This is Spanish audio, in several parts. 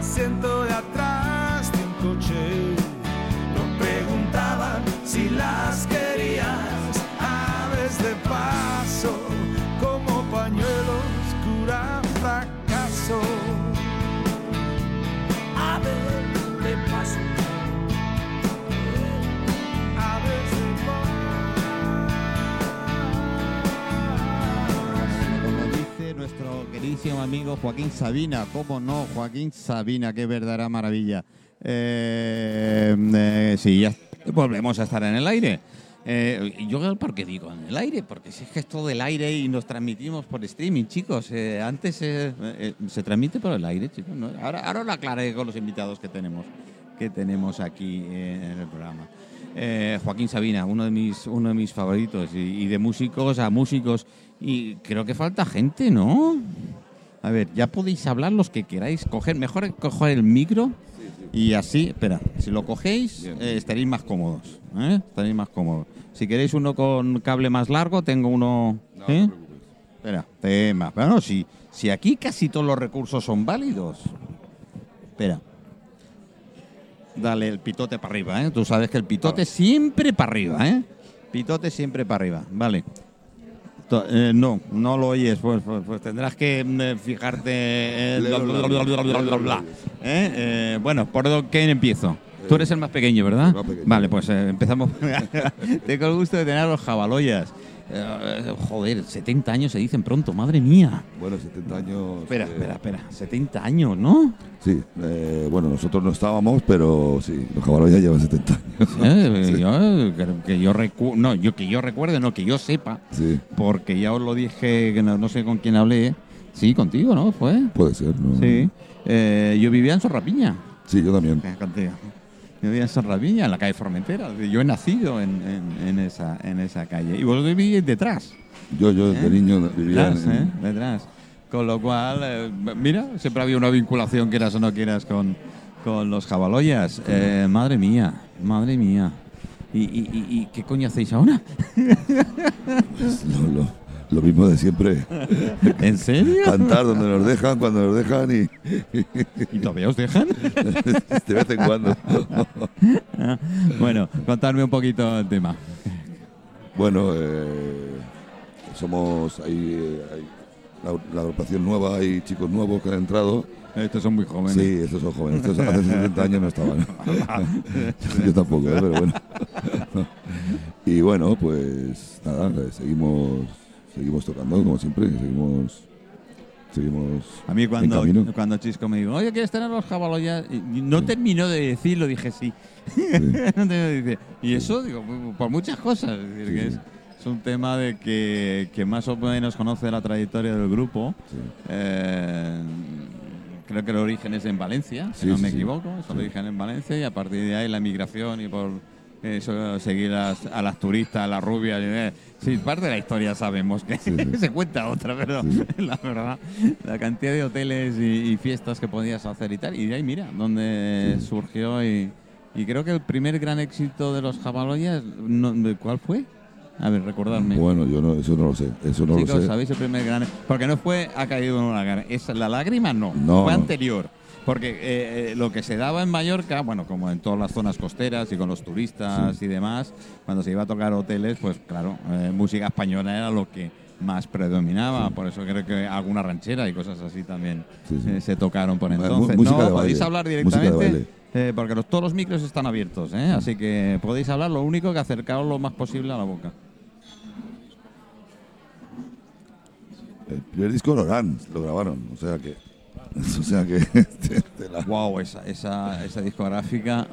asiento de atrás queridísimo amigo Joaquín Sabina, ¿cómo no? Joaquín Sabina, qué verdadera maravilla. Eh, eh, sí, ya volvemos a estar en el aire. Eh, ¿Yo por qué digo en el aire? Porque si es que es todo el aire y nos transmitimos por streaming, chicos. Eh, antes se transmite por el aire, chicos. Ahora, ahora lo aclaré con los invitados que tenemos, que tenemos aquí en el programa. Joaquín Sabina, uno de mis, uno de mis favoritos, y de músicos a músicos. Y creo que falta gente, ¿no? A ver, ya podéis hablar los que queráis. Coger, mejor coger el micro y así, espera, si lo cogéis eh, estaréis más cómodos. ¿eh? Estaréis más cómodos. Si queréis uno con cable más largo, tengo uno. No, ¿eh? no. Espera, tema. Pero no, si, si aquí casi todos los recursos son válidos. Espera. Dale el pitote para arriba, ¿eh? Tú sabes que el pitote siempre para arriba, ¿eh? Pitote siempre para arriba, vale. Eh, no, no lo oyes, pues, pues, pues tendrás que fijarte. eh, bueno, ¿por quién empiezo? Tú eres el más pequeño, ¿verdad? El más pequeño. Vale, pues eh, empezamos. Tengo el gusto de tener a los jabaloyas. Eh, joder, 70 años se dicen pronto, madre mía. Bueno, 70 años. Espera, eh, espera, espera. 70 años, ¿no? Sí, eh, bueno, nosotros no estábamos, pero sí, los caballos ya llevan 70 años. Eh, Sí. yo, que, que yo recu- no, yo que yo recuerde, no, que yo sepa, Sí, porque ya os lo dije, que no, no sé con quién hablé. Sí, contigo, ¿no? Fue. puede ser, ¿no? Sí. Eh, yo vivía en Sorrapiña. Sí, yo también. Yo vivía en Sorrapiña, en la calle Formentera. Yo he nacido en, en- en esa, en esa calle. Y vosotros vivís detrás. Yo, yo de ¿Eh? niño vivía Detrás, en, ¿eh? Detrás. Con lo cual, eh, mira, siempre había una vinculación, quieras o no quieras, con, con los jabaloyas. Eh, madre mía, madre mía. ¿Y, y, y- y qué coño hacéis ahora? lo, lo- lo mismo de siempre. ¿En serio? Cantar donde nos dejan, cuando nos dejan y ¿Y todavía os dejan? de vez en cuando. bueno, contadme un poquito el tema. Bueno, eh, somos ahí, eh, hay la, la agrupación nueva, hay chicos nuevos que han entrado. Estos son muy jóvenes. Sí, estos son jóvenes. Estos hace 70 años no estaban. Yo tampoco, ¿eh? pero bueno. y bueno, pues nada, seguimos, seguimos tocando como siempre, seguimos, seguimos A mí cuando, cuando Chisco me dijo, oye, ¿quieres tener los jabaloyas? Y no terminó de decirlo, dije sí. No terminó de y eso, digo, por muchas cosas. Es, decir, Sí, que sí. es, es un tema de que, que más o menos conoce la trayectoria del grupo. Sí. Eh, creo que el origen es en Valencia, si Sí, no sí, me sí. equivoco. Es el Sí. origen en Valencia y a partir de ahí la migración y por eso seguir las- a las turistas, a las rubias. eh, Sí, parte de la historia sabemos que Sí, sí. se cuenta otra, pero Sí, la verdad, la cantidad de hoteles y, y fiestas que podías hacer y tal. Y de ahí, mira, donde surgió y, y creo que el primer gran éxito de los jabaloyas, no- ¿cuál fue? A ver, recordadme. Bueno, yo no, eso no lo sé, eso no Chicos, lo sé. ¿sabéis el primer gran? Porque no fue ha caído en una. Es la lágrima no, No, fue no. Porque eh, eh, lo que se daba en Mallorca, bueno, como en todas las zonas costeras y con los turistas y demás, cuando se iba a tocar hoteles, pues claro, eh, música española era lo que más predominaba. Por eso creo que alguna ranchera y cosas así también Sí, eh, se tocaron por entonces. música no, de podéis baile, hablar directamente. eh, porque los- todos los micros están abiertos, ¿eh? así que podéis hablar. Lo único que acercaros lo más posible a la boca. El primer disco lo harán, lo grabaron, o sea que, o sea que, te la- Wow, esa, esa, esa discográfica.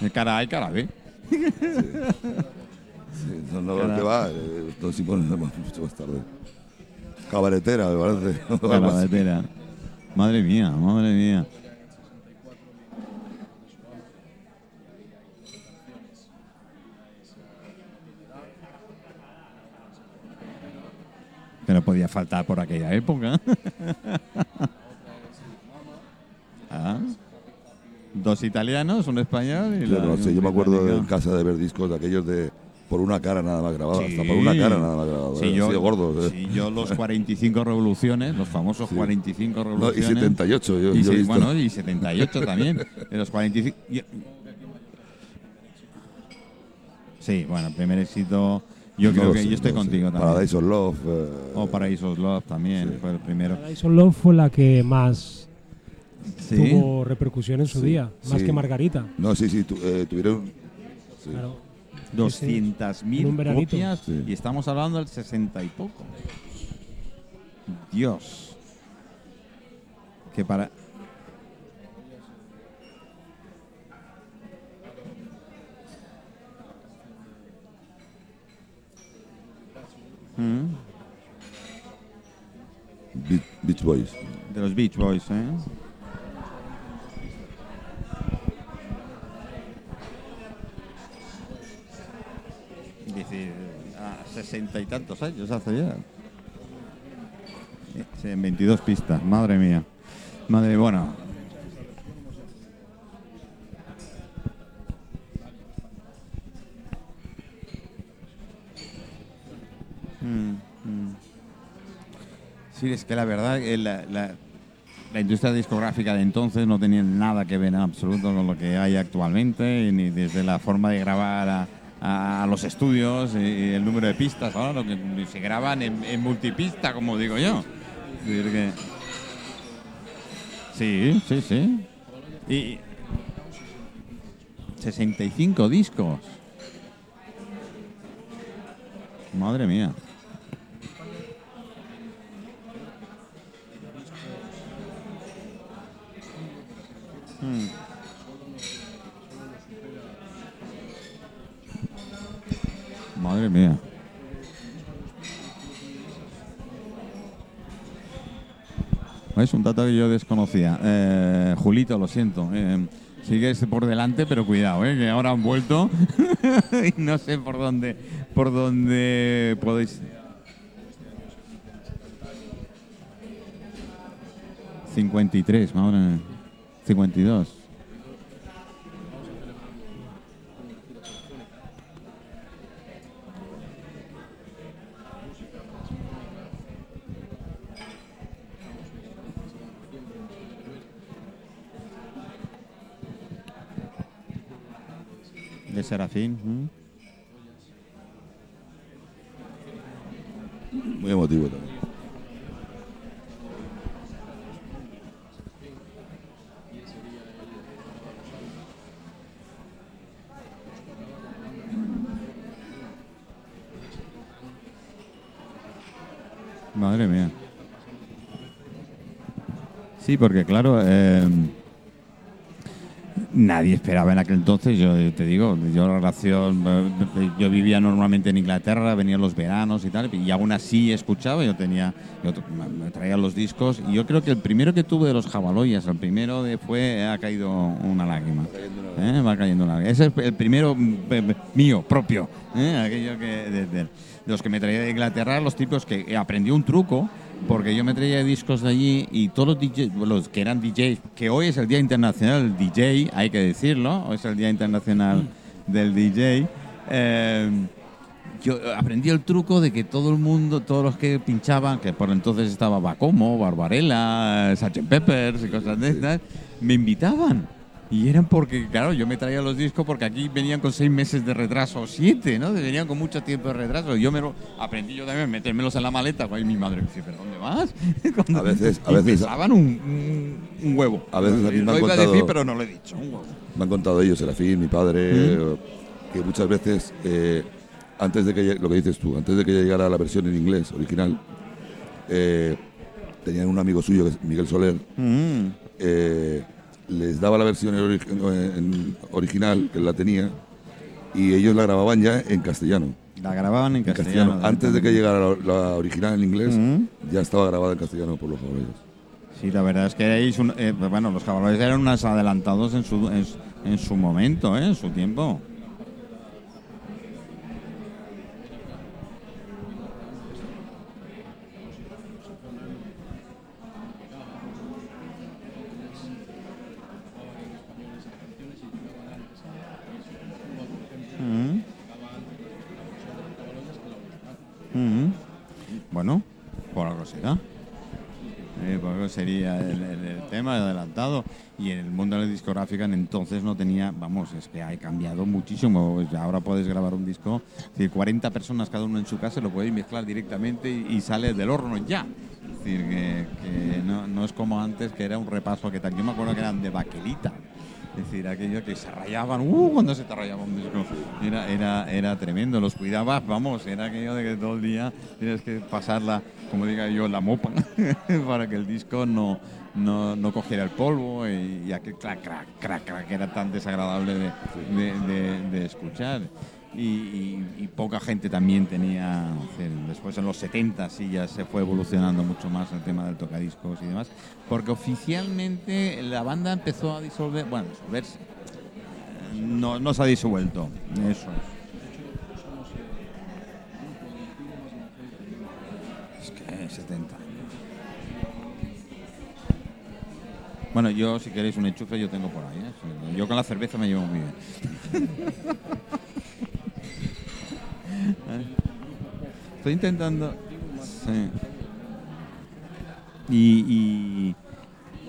De cara A y cara B. sí, son los Cara- que va, esto sí mucho más tarde. Cabaretera, me parece. betera. Madre mía, madre mía. Que no podía faltar por aquella época. Ah. Dos italianos, un español y Yo la- no sé, yo me acuerdo británico. en casa de ver discos de aquellos de por una cara nada más grabada. Sí. Hasta por una cara nada más grabada. Sí, eh, yo, así de gordo. eh. sí, yo los 45 revoluciones, los famosos 45 No, y revoluciones. 78, yo, Y yo he sí, visto. bueno, y 78 también. De los 45. y- Sí, bueno, primer éxito. Yo No creo que sé, yo estoy no lo sé. contigo también. Paradise of Love. eh, O Paraísos Love también Sí. fue el primero. Paradise of Love fue la que más Sí. tuvo repercusión en su Sí, día, más sí. que Margarita. No, sí, sí, tu- eh, tuvieron. sí. Claro. 200.000 En un veranito. copias Sí. y estamos hablando del 60 y poco. Dios. Que para. Mm, Beach, Beach Boys. De los Beach Boys, ¿eh? Dice, a sesenta y tantos años hace ya. Sí, en 22 pistas, madre mía. Madre, bueno. Mm, mm. Sí, es que la verdad, eh, la, la- industria discográfica de entonces no tenía nada que ver en absoluto con lo que hay actualmente, ni desde la forma de grabar a, los estudios y, el número de pistas, ahora lo que se graban en, multipista, como digo yo. Sí, sí, sí. Y 65 discos. Madre mía. Es un dato que yo desconocía. Eh, Julito, lo siento. eh, sigues por delante, pero cuidado, eh, que ahora han vuelto y no sé por dónde, por dónde podéis. 53, madre mía. 52. Sí, porque claro, eh, nadie esperaba en aquel entonces, yo te digo, yo la relación, eh, yo vivía normalmente en Inglaterra, venían los veranos y tal, y aún así escuchaba, yo tenía, yo traía los discos, y yo creo que el primero que tuve de los Jabaloyas, el primero de fue, ha caído una lágrima. ¿eh? Va cayendo una lágrima. Ese es el primero mm, mío, propio, ¿eh? aquello que de, los que me traía de Inglaterra, los tipos que aprendí un truco, porque yo me traía discos de allí y todos los DJs, los que eran DJs, que hoy es el Día Internacional del DJ, hay que decirlo, hoy es el Día Internacional del DJ. eh, yo aprendí el truco de que todo el mundo, todos los que pinchaban, que por entonces estaba Bacomo, Barbarella, Sgt. Peppers y cosas de estas, me invitaban. Y eran porque, claro, yo me traía los discos porque aquí venían con seis meses de retraso, o siete, ¿no? Venían con mucho tiempo de retraso. Yo me lo aprendí yo también, metérmelos en la maleta. Y mi madre me dice, ¿pero dónde vas? Cuando- A veces- a veces- pesaban un, un, un huevo. A veces a mí me lo han iba a decir, pero no lo he dicho. Un huevo. Me han contado ellos, Serafín, mi padre, eh, que muchas veces, eh, antes de que lo que dices tú, antes de que llegara la versión en inglés original, eh, tenían un amigo suyo, Miguel Soler, Mm. eh, les daba la versión ori- en- original, que la tenía, y ellos la grababan ya en castellano. La grababan en en castellano. castellano. Antes de que llegara la, la original en inglés, ya estaba grabada en castellano por los jabalíes. Sí, la verdad es que erais un- eh, bueno, los caballeros eran unos adelantados en su, en, su- en su momento, ¿eh? en su tiempo. Bueno, por algo será. Por algo sería el, tema adelantado. Y en el mundo de la discográfica en entonces no tenía, vamos, es que ha cambiado muchísimo. Pues Ahora puedes grabar un disco, es decir, 40 personas cada uno en su casa, lo puedes mezclar directamente y, sale del horno ya. Es decir, que, no es como antes, que era un repaso que tal. Yo me acuerdo que eran de baquelita. Es decir, aquello que se rayaban, ¡uh! Cuando se te rayaba un disco. Era, era, era tremendo, los cuidabas, vamos, era aquello de que todo el día tienes que pasarla, como diga yo, la mopa, para que el disco no, no, no cogiera el polvo y, aquel crack, crack, crack, crack, que era tan desagradable de, de- de- de escuchar. Y, poca gente también tenía, después en los 70 sí ya se fue evolucionando mucho más el tema del tocadiscos y demás, porque oficialmente la banda empezó a disolver, bueno, disolverse, no, no se ha disuelto, eso es. Es que 70 años. Bueno, yo si queréis un enchufe yo tengo por ahí, ¿eh? yo con la cerveza me llevo muy bien. Estoy intentando. Y, y,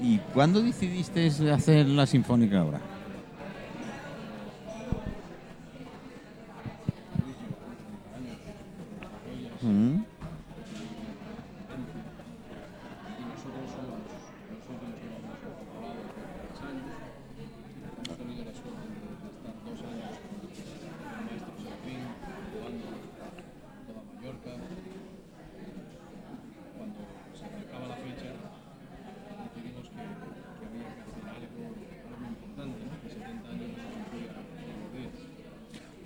¿Y cuándo decidiste hacer la sinfónica ahora? Mm.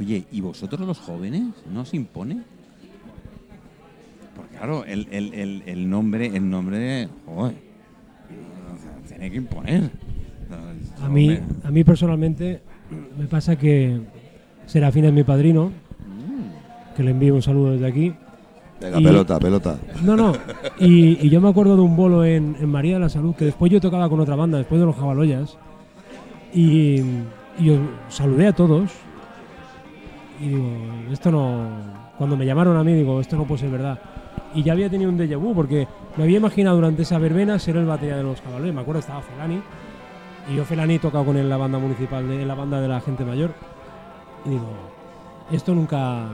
Oye, ¿y vosotros los jóvenes no os impone? Porque claro, el, el- el- el nombre, el nombre, joder, tiene que imponer. A mí, a mí personalmente me pasa que Serafín es mi padrino, que le envío un saludo desde aquí. Venga, Y- pelota, pelota. No, no. Y, y yo me acuerdo de un bolo en, en María de la Salud, que después yo tocaba con otra banda, después de los Jabaloyas. Y, y yo saludé a todos. Y digo, esto no. Cuando me llamaron a mí, digo, esto no puede ser verdad. Y ya había tenido un déjà vu, porque me había imaginado durante esa verbena ser el batería de los Jabaloyas. Me acuerdo estaba Felani. Y yo Felani he tocado con él en la banda municipal, de, en la banda de la gente mayor. Y digo, esto nunca.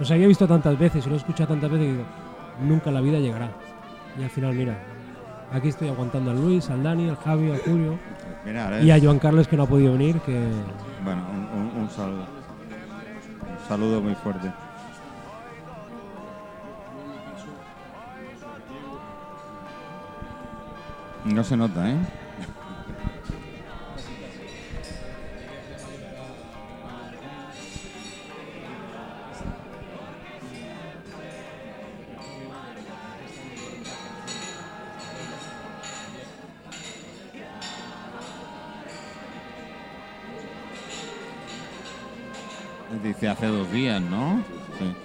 Los había visto tantas veces y lo he escuchado tantas veces y digo, nunca la vida llegará. Y al final, mira, aquí estoy aguantando a Luis, al Dani, al Javi, al Julio y a Joan Carles que no ha podido venir, que Bueno, un, un- un saludo. Un saludo muy fuerte. No se nota, ¿eh? Hace dos días, ¿no? Sí.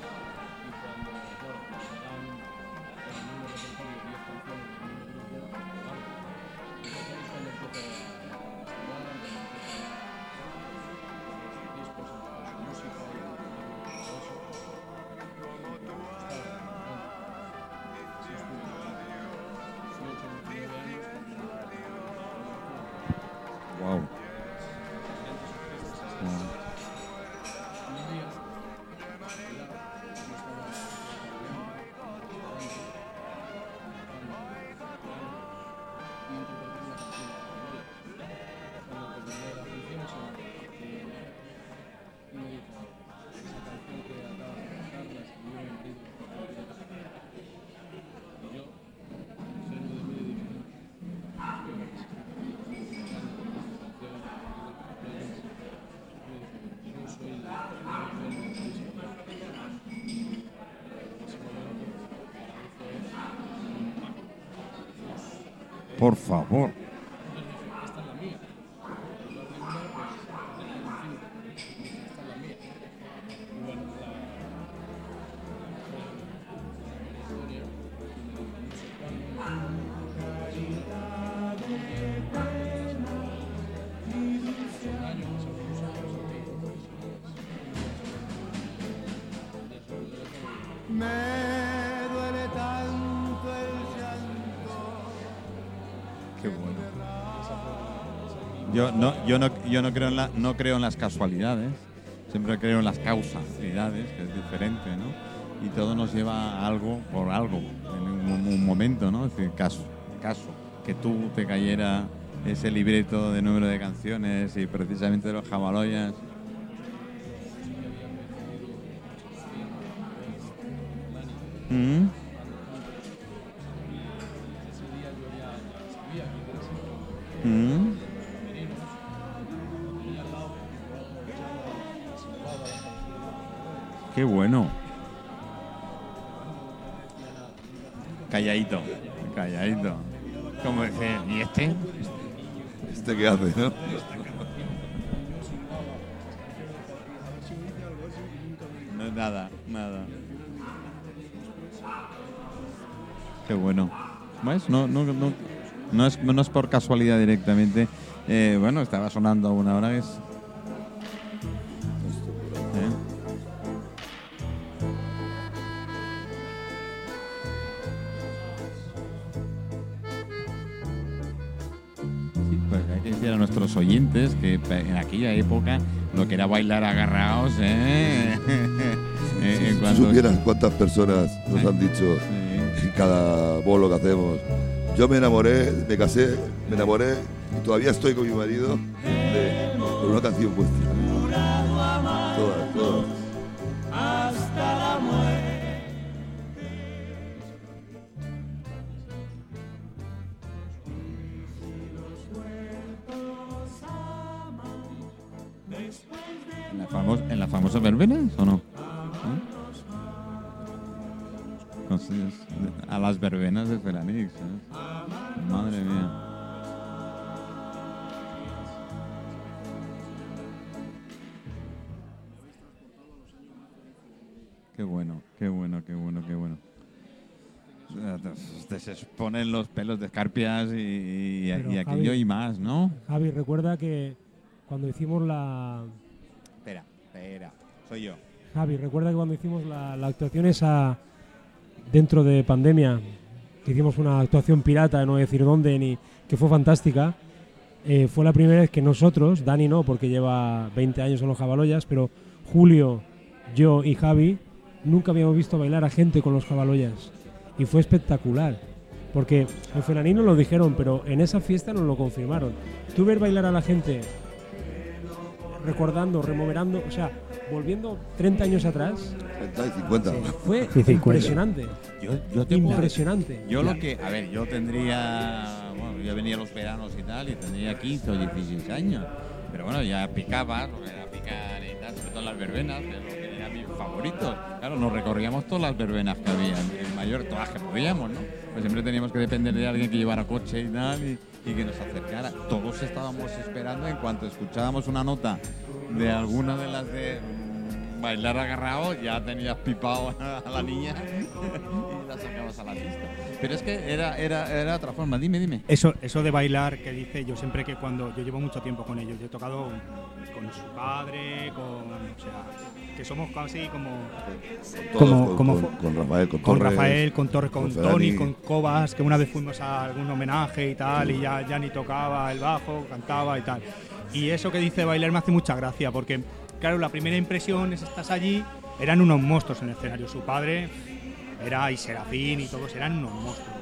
Por favor. Yo no, creo en la, no creo en las casualidades. Siempre creo en las causalidades, que es diferente, ¿no? Y todo nos lleva a algo por algo, en un, momento, ¿no? Es decir, caso, caso, que tú te cayera ese libreto de número de canciones y precisamente de los jamaloyas. No nada, nada. Qué bueno. ¿Ves? No, no, no, no, es, no es por casualidad directamente. Eh, bueno, estaba sonando a una hora es. Oyentes que en aquella época lo que era bailar agarrados, ¿eh? Eh, Si supieras cuántas personas nos han dicho Sí. en cada bolo que hacemos. Yo me enamoré, me casé, me enamoré y todavía estoy con mi marido de, por una canción vuestra. ¿Eh? Madre mía. Qué bueno, qué bueno, qué bueno, qué bueno. Se ponen los pelos de escarpias y, y- y aquello Javi- y más, ¿no? Javi, recuerda que cuando hicimos la. Espera, espera, soy yo. Javi, recuerda que cuando hicimos la, la actuación esa dentro de pandemia, hicimos una actuación pirata, no decir dónde, ni que fue fantástica. eh, fue la primera vez que nosotros, Dani no, porque lleva 20 años en los Jabaloyas, pero Julio, yo y Javi nunca habíamos visto bailar a gente con los Jabaloyas. Y fue espectacular. Porque en Fenaní nos lo dijeron, pero en esa fiesta nos lo confirmaron. Tú ver bailar a la gente recordando, removerando, o sea, volviendo 30 años atrás, 30 y 50. fue Sí, 50. impresionante. Yo, yo te puedo- Impresionante. Yo lo que, a ver, yo tendría, bueno, yo venía a los veranos y tal, y tendría 15 o 16 años. Pero bueno, ya picaba, lo que era picar y tal, sobre todo las verbenas, que lo que eran mis favoritos. Claro, nos recorríamos todas las verbenas que había, en mayor, todas que podíamos, ¿no? Pues siempre teníamos que depender de alguien que llevara coche y tal, y, y que nos acercara. Todos estábamos esperando, en cuanto escuchábamos una nota de alguna de las de bailar agarrado, ya tenías pipado a la niña y la sacabas a la pista. Pero es que era, era, era otra forma. Dime, dime. Eso, eso de bailar que dice, yo siempre que cuando yo llevo mucho tiempo con ellos, yo he tocado con su padre, con, o sea, que somos casi como Todos, como- con, como con- Rafael, con, con Torres, Rafael, con Torres, con, con Tony, con Cobas, que una vez fuimos a algún homenaje y tal, y ya, ya ni tocaba el bajo, cantaba y tal. Y eso que dice bailar me hace mucha gracia, porque, claro, la primera impresión es estás allí, eran unos monstruos en el escenario. Su padre era y Serafín y todos eran unos monstruos.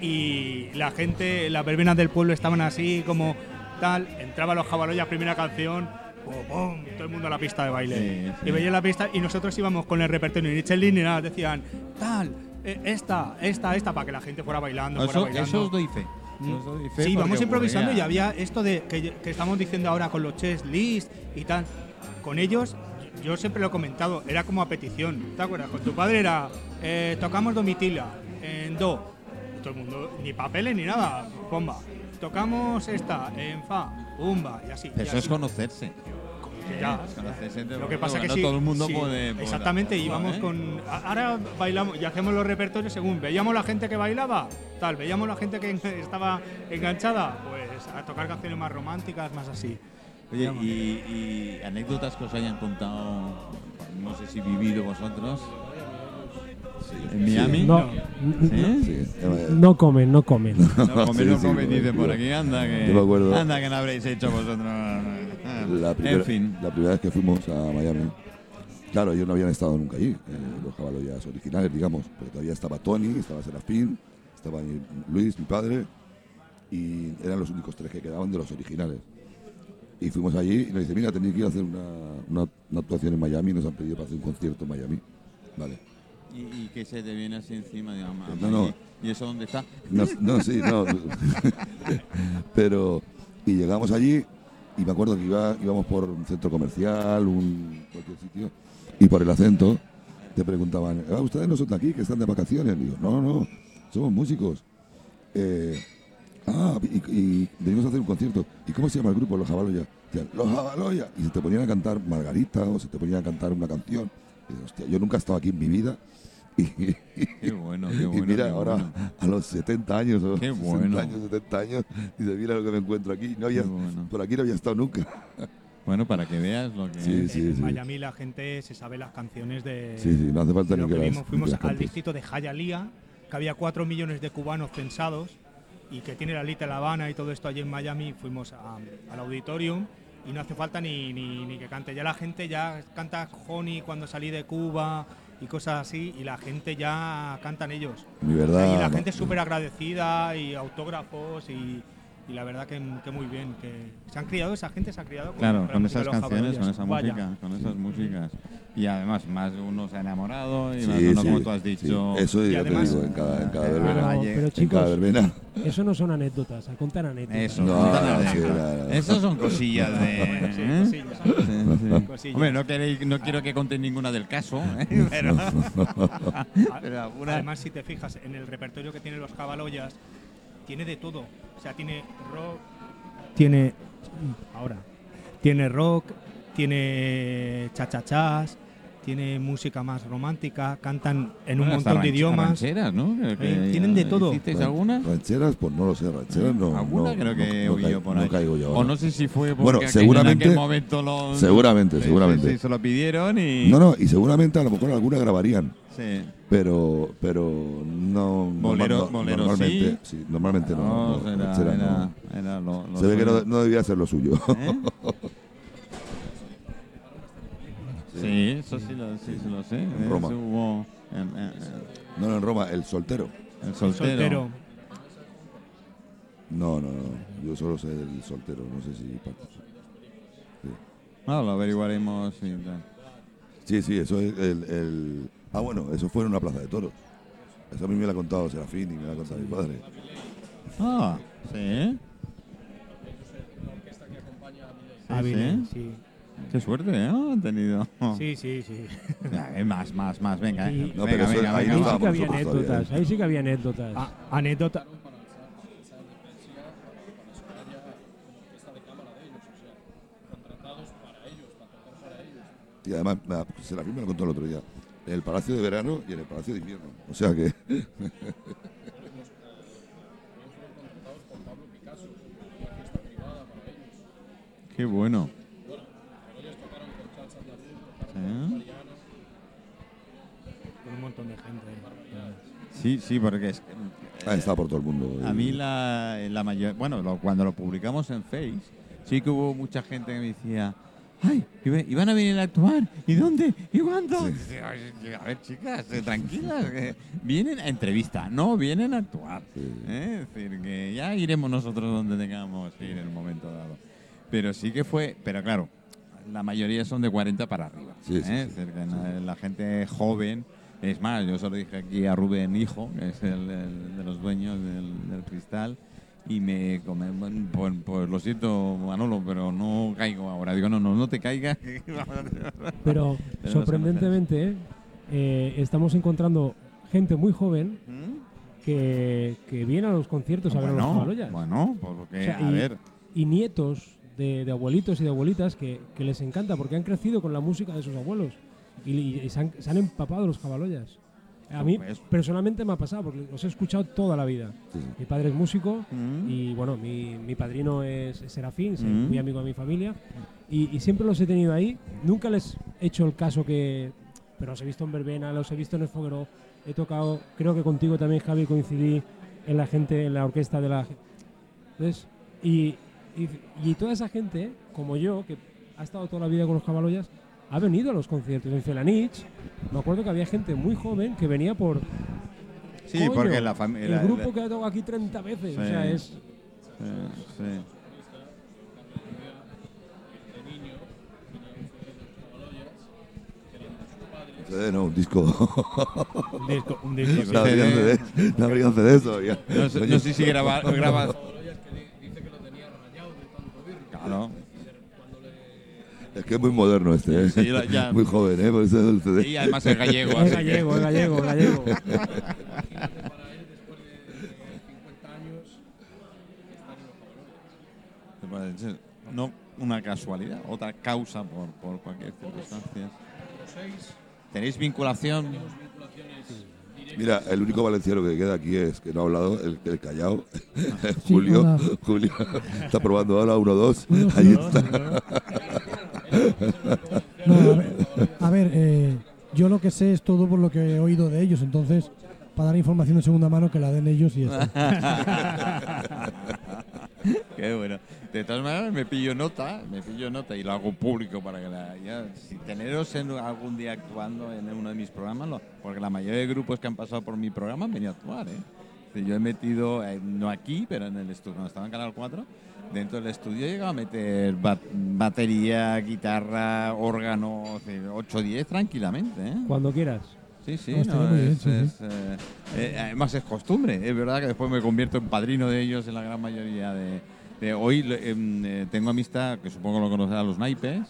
Y la gente, las verbenas del pueblo estaban así como tal, entraba los jabaloyas, primera canción, pum, todo el mundo a la pista de baile. Sí, sí. Y veía la pista y nosotros íbamos con el repertorio ni Michelin ni nada, decían, tal, eh, esta, esta, esta, para que la gente fuera bailando, fuera Eso, bailando. eso os doy fe. Eso os doy fe Sí, vamos improvisando y había esto de que, que estamos diciendo ahora con los chess list y tal. Con ellos, yo siempre lo he comentado, era como a petición. ¿Te acuerdas? Con tu padre era, eh, tocamos domitila en do. Todo el mundo, ni papeles ni nada, bomba. Tocamos esta en fa, bomba, y así. y Eso es conocerse. Ya. Es entre Lo que pasa que no sí, todo el mundo sí, puede, puede exactamente íbamos ¿eh? con ahora bailamos y hacemos los repertorios según veíamos la gente que bailaba tal veíamos la gente que estaba enganchada pues a tocar canciones más románticas más así Oye, y, y anécdotas que os hayan contado, no sé si vivido vosotros. En Miami. No, ¿Sí? Sí, no comen, no comen. No comen, Sí, no comen, me dicen por aquí, anda que. Yo me acuerdo. Anda que no habréis hecho vosotros. la, primera, en fin. la primera vez que fuimos a Miami, claro, ellos no habían estado nunca allí, eh, los caballos originales, digamos, pero todavía estaba Tony, estaba Serafín, estaba Luis, mi padre, y eran los únicos tres que quedaban de los originales. Y fuimos allí y nos dice, mira, tenéis que ir a hacer una, una- una actuación en Miami, nos han pedido para hacer un concierto en Miami. Vale. ¿Y, y que se te viene así encima, digamos. No, no. ¿Y eso dónde está? No, no, sí, no. Pero, y llegamos allí y me acuerdo que iba- íbamos por un centro comercial, un cualquier sitio, y por el acento te preguntaban, "Ah, ¿ustedes no son de aquí, que están de vacaciones? digo, no, no, somos músicos. Eh, ah, y, y venimos a hacer un concierto. ¿Y cómo se llama el grupo? Los Jabaloya. Decían, Los Jabaloya. Y se te ponían a cantar Margarita o se te ponían a cantar una canción. Y hostia, yo nunca he estado aquí en mi vida. Y, Qué bueno, qué bueno. y mira, ahora bueno. a los 70 años o Qué 60 bueno. años, 70 años, dice, mira lo que me encuentro aquí. No había, bueno. Por aquí no había estado nunca. Bueno, para que veas lo que. Sí, sí, en sí. Miami la gente se sabe las canciones de, Sí, sí, no hace falta ni que que las-. Fuimos que las al distrito de Hialeah, que había 4 millones de cubanos censados y que tiene la Little La Habana y todo esto allí en Miami. Fuimos a- al auditorium y no hace falta ni, ni, ni que cante. Ya la gente ya canta Honey cuando salí de Cuba y cosas así y la gente ya cantan ellos. Mi verdad. y la gente es súper agradecida y autógrafos y, y la verdad que, que muy bien. Que se han criado, esa gente se ha criado con, Claro, la con esas canciones, con esa Vaya. música, con esas músicas. Y además, más de uno se ha enamorado y Sí, más de uno, sí, como tú has sí. dicho. Eso Y ya además- te digo, en cada, en cada verbena. Pero, pero en cada chicos, verbena. eso no son anécdotas, a contar anécdotas. Eso, No, sí, eso. son cosillas de. Sí, ¿eh? cosillas. Sí, sí. Cosillas. Hombre, no, queréis, no quiero que contéis ninguna del caso, ¿eh? pero, pero alguna. Además, si te fijas en el repertorio que tienen los Jabaloyas, tiene de todo. O sea, tiene rock, tiene. Ahora. Tiene rock, tiene chachachás, tiene música más romántica, cantan en un Bueno, montón de idiomas. rancheras, ¿no? Que- que Eh, tienen de todo. ¿Hicisteis alguna? Rancheras, pues no lo sé, rancheras no. ¿Alguna? no, creo que no, no yo por no ahí. caigo yo o no sé si fue porque Bueno, seguramente- en aquel momento lo, Seguramente, seguramente. sí, sí, se lo pidieron y. No, no, y seguramente a lo mejor alguna grabarían, Sí. pero pero no. Bolero- normal- no- bolero normalmente, sí. normalmente no. No, no, era, ranchera era, no. era lo, lo Se ve que no, debía ser lo suyo. ¿Eh? Sí, eso sí lo, sí, sí lo sé. Roma. hubo en- en- en- No, no, en Roma, el soltero. el soltero. Soltero. No, no, no. Yo solo sé del soltero, no sé si. No, lo averiguaremos. Sí, sí, eso es el, el- Ah, bueno, eso fue en una plaza de toros. Eso a mí me lo ha contado Serafín y me lo ha contado mi padre. Ah, sí. Hábiles, sí. sí. Qué suerte, ¿eh? Han tenido. Sí, sí, sí. Más, más, más, venga. Sí. No, venga, pero eso- venga, ahí venga, Ahí sí que había todavía, anécdotas, ¿eh? ahí sí que había anécdotas. Ah, anécdota. Y además, Serafín me lo contó el otro día. En el Palacio de Verano y en el Palacio de Invierno. O sea que. Qué bueno. ¿Sí? Con un montón de gente. Sí, sí, porque es. Ah, está por todo el mundo. A mí la, la mayor, bueno, lo- cuando lo publicamos en Face, sí que hubo mucha gente que me decía, ay, iba- iban a venir a actuar, ¿y dónde? ¿Y cuándo? Dice, "Ay, A ver, chicas, eh, tranquilas, que vienen a entrevista, no vienen a actuar. ¿eh? Es decir, que ya iremos nosotros donde tengamos que ir en el momento dado. Pero sí que fue, pero claro, la mayoría son de 40 para arriba. Sí, ¿eh? sí. La, la gente joven, es más, yo solo dije aquí a Rubén Hijo, que es el, el de los dueños del, del cristal, y me come, bueno, pues, pues lo siento, Manolo, pero no caigo ahora. Digo, no, no, no te caigas. Pero sorprendentemente eh, estamos encontrando gente muy joven ¿Mm? que, que viene a los conciertos a ver a los Jabaloyas. bueno, porque, O sea, a y- ver, y nietos de, de abuelitos y de abuelitas que, que les encanta porque han crecido con la música de sus abuelos y, y se, han, se han empapado los Jabaloyas. A mí personalmente me ha pasado porque los he escuchado toda la vida. Sí. Mi padre es músico ¿Mm? y bueno, mi, mi padrino es Serafín, es Mm. muy amigo de mi familia y, y siempre los he tenido ahí. Nunca les he hecho el caso que... Pero los he visto en verbena, los he visto en el foguero he tocado, creo que contigo también, Javi, coincidí en la gente, en la orquesta de la... ¿Ves? Y, y, y toda esa gente, como yo, que ha estado toda la vida con los Jabaloyas, ha venido a los conciertos. En Felanich, me acuerdo que había gente muy joven que venía por... Sí, Coño, porque la El familia. grupo que ha tocado aquí 30 veces. O Sí. sea, es... sí. CD no, un disco. Un disco, un disco, sí. no habrían CD. CD, no habrían CDs todavía. No, sé, no sé si graba, graba. Claro. Es que es muy moderno este, ¿eh? Sí, la- ya. Muy joven, ¿eh? Por eso el CD. Y además es gallego. Es gallego, es gallego, es gallego. No una casualidad, otra causa por, por cualquier circunstancia. ¿Tenéis vinculación? Mira, el único valenciano que queda aquí es que no ha hablado, el, el Callao. Julio, hola. Julio está probando ahora, uno, dos. Ahí está. No, a ver, a ver, eh, yo lo que sé es todo por lo que he oído de ellos, entonces para dar información de segunda mano que la den ellos y ya. Qué bueno. De todas maneras, me pillo nota, me pillo nota y lo hago público para que la, ya, si teneros en algún día actuando en uno de mis programas, lo- porque la mayoría de grupos que han pasado por mi programa han venido a actuar, ¿eh? Yo he metido, eh, no aquí, pero en el estudio, cuando estaba en Canal 4, dentro del estudio he llegado a meter ba- batería, guitarra, órgano, 8-10 tranquilamente, ¿eh? Cuando quieras. Sí, sí, No, no, bien, es- sí, es, eh, eh, además es costumbre. Es verdad que después me convierto en padrino de ellos en la gran mayoría de... de hoy em, eh, tengo amistad, que supongo lo conocerá, los naipes.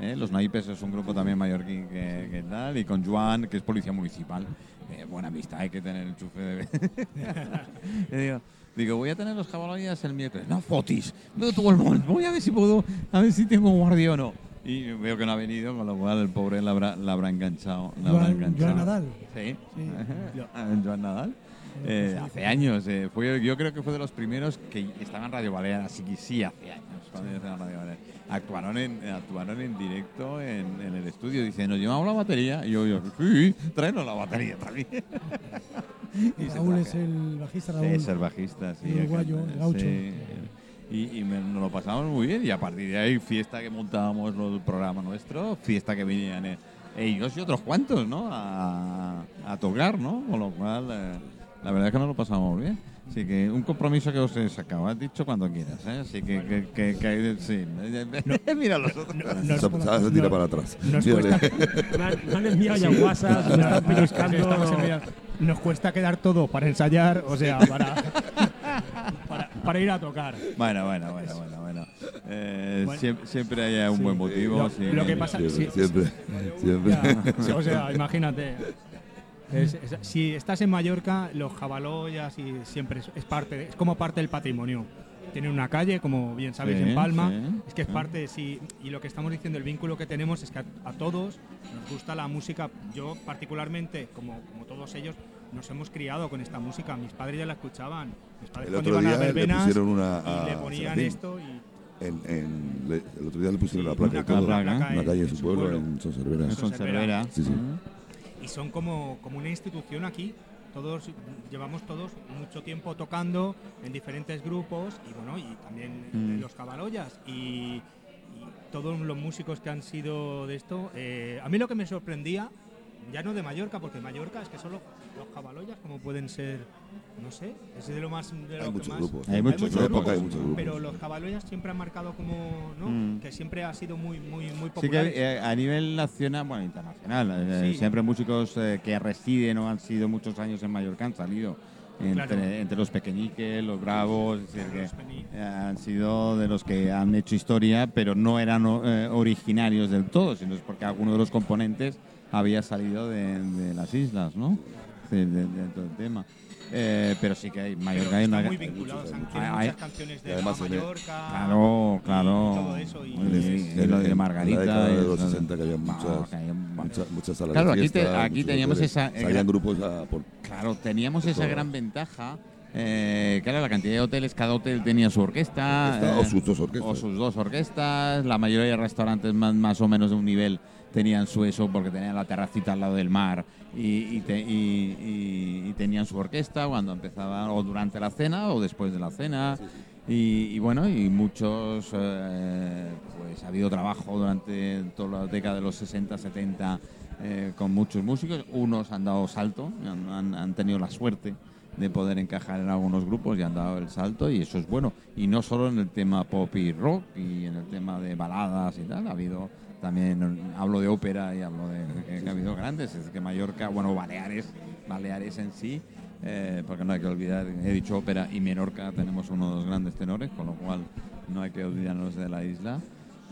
¿eh? Los naipes es un grupo también mallorquín que, que tal. Y con Joan, que es policía municipal. Buena amistad, hay que tener enchufe de... Y digo, digo, voy a tener los jabaloyas el miércoles. No, fotis. Veo todo el mundo. Voy a ver si puedo, a ver si tengo guardia o no. Y veo que no ha venido, con lo cual el pobre la habrá, la habrá enganchado. la habrá Joan- enganchado. Joan Nadal. Sí. Sí. Joan Nadal. Eh, hace años, eh, fue, yo creo que fue de los primeros que estaba en Radio Balear, así que sí, hace años, Radio. Actuaron en, actuaron en directo en, en el estudio, dicen, nos llevamos la batería, y yo, yo sí, tráenos la batería también. Y Raúl es el bajista Sí, es el bajista, sí. El uruguayo, el gaucho. sí. Y, y me- nos lo pasamos muy bien y a partir de ahí fiesta que montábamos el programa nuestro, fiesta que venían eh, ellos y otros cuantos, ¿no? A, a tocar, ¿no? Con lo cual, eh, la verdad es que nos lo pasamos muy bien. Así que un compromiso que os he sacado, has dicho cuando quieras, ¿eh? Así que, que, que, que- sí. Mira los otros. Se, se- se tira para atrás. nos Mírale. Me me han enviado ya WhatsApp, me están pellizcando. Nos cuesta quedar todo para ensayar, o sea, para, para, para ir a tocar. Bueno, bueno, bueno, bueno, bueno. Eh, Bueno. siempre, siempre hay un buen motivo. Lo- sí. lo que pasa- Siempre, sí, siempre. siempre. Ya, o sea, imagínate. Es- es- si estás en Mallorca, los jabaloyas y siempre es, es parte, de- es como parte del patrimonio. Tienen una calle, como bien sabéis, Sí, en Palma. sí, es que es sí. parte, sí. Y lo que estamos diciendo, el vínculo que tenemos es que a, a todos nos gusta la música. Yo, particularmente, como, como todos ellos, nos hemos criado con esta música. Mis padres ya la escuchaban. Mis padres El cuando otro iban a día le verbenas pusieron una y a le ponían Serafín. esto y En, en- le- el otro día le pusieron la Sí, placa una y todo. placa, Una placa en- calle en en su su pueblo, pueblo. en Sonservera. Es Conservera. Sí, sí. Mm. Y son como, como una institución aquí. Todos llevamos todos mucho tiempo tocando en diferentes grupos y bueno y también Mm. los cabaloyas y, y todos los músicos que han sido de esto. eh, a mí lo que me sorprendía ya no de Mallorca porque Mallorca es que solo los cabaloyas como pueden ser no sé es de lo más de lo Hay que muchos más- grupos. Hay En muchos grupos. hay muchos grupos. pero los cabaloyas siempre han marcado como ¿no? Mm. que siempre ha sido muy muy muy Sí que eh, a nivel nacional, bueno, internacional, eh, Sí. siempre músicos eh, que residen o han sido muchos años en Mallorca han salido entre, Claro. entre los pequeñiques, los bravos, es decir, que eh, han sido de los que han hecho historia, pero no eran eh, originarios del todo, sino es porque alguno de los componentes había salido de, de las islas, ¿no? De, de- de todo el tema. Eh, pero sí que hay Mallorca hay una muy vinculados, hay- muchas canciones de además Mallorca. Claro, claro. y todo eso, y- Y- y- y lo de en Margarita. la década de los eso. 60 que había muchas, que hay un- muchas, muchas salas Claro, de aquí te- fiesta, aquí teníamos hoteles. esa- Salían grupos a por Claro, teníamos Por esa todo. gran ventaja Eh, claro, la cantidad de hoteles, cada hotel tenía su orquesta. Orquesta, eh, o sus dos orquestas. O sus dos orquestas. La mayoría de restaurantes más, más o menos de un nivel tenían su eso porque tenían la terracita al lado del mar y, y te- y- y- tenían su orquesta cuando empezaba o durante la cena o después de la cena. Y, y bueno, y muchos, eh, pues ha habido trabajo durante toda la década de los 60, 70 eh, con muchos músicos. Unos han dado salto, han, han- han tenido la suerte de poder encajar en algunos grupos y han dado el salto y eso es bueno. Y no solo en el tema pop y rock y en el tema de baladas y tal, ha habido también, hablo de ópera y hablo de que, ha habido grandes, es que Mallorca, bueno, Baleares, Baleares en sí, eh, porque no hay que olvidar, he dicho ópera y Menorca tenemos uno de los grandes tenores, con lo cual no hay que olvidarnos de la isla.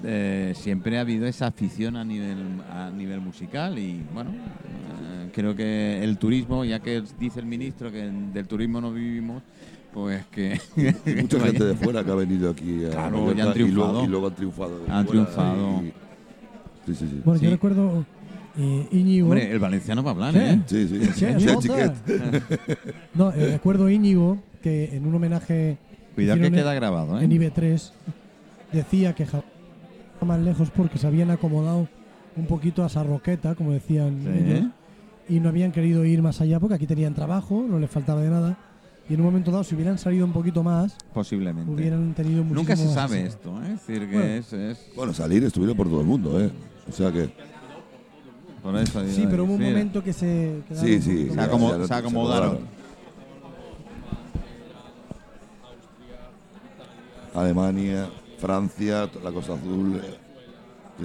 Eh, siempre ha habido esa afición a nivel, a nivel musical y bueno, eh, creo que el turismo, ya que dice el ministro que del turismo no vivimos, pues que... Mucha gente de fuera que ha venido aquí a Claro, Mallorca y han y, luego, triunfado. y luego han triunfado. Han triunfado. y- Sí, sí, sí. Bueno, Sí. yo recuerdo eh, Íñigo. Hombre, el valenciano va a hablar. ¿eh? Sí, sí. Sí, Sí. No, eh, recuerdo Íñigo que en un homenaje Cuidado que queda grabado, ¿eh? en IB3 decía que ja- más lejos porque se habían acomodado un poquito a esa roqueta, como decían Sí. ellos, y no habían querido ir más allá porque aquí tenían trabajo, no les faltaba de nada. Y en un momento dado, si hubieran salido un poquito más, Posiblemente. hubieran tenido Nunca se sabe esto, ¿eh? Es decir, que Bueno. es, es- Bueno, salir estuvieron por todo el mundo, ¿eh? O sea que. Por eso Sí, pero hubo un momento que se quedaron Sí, sí. Se más. acomo- se acomodaron. Alemania, Francia, la Costa Azul. eh, Sí.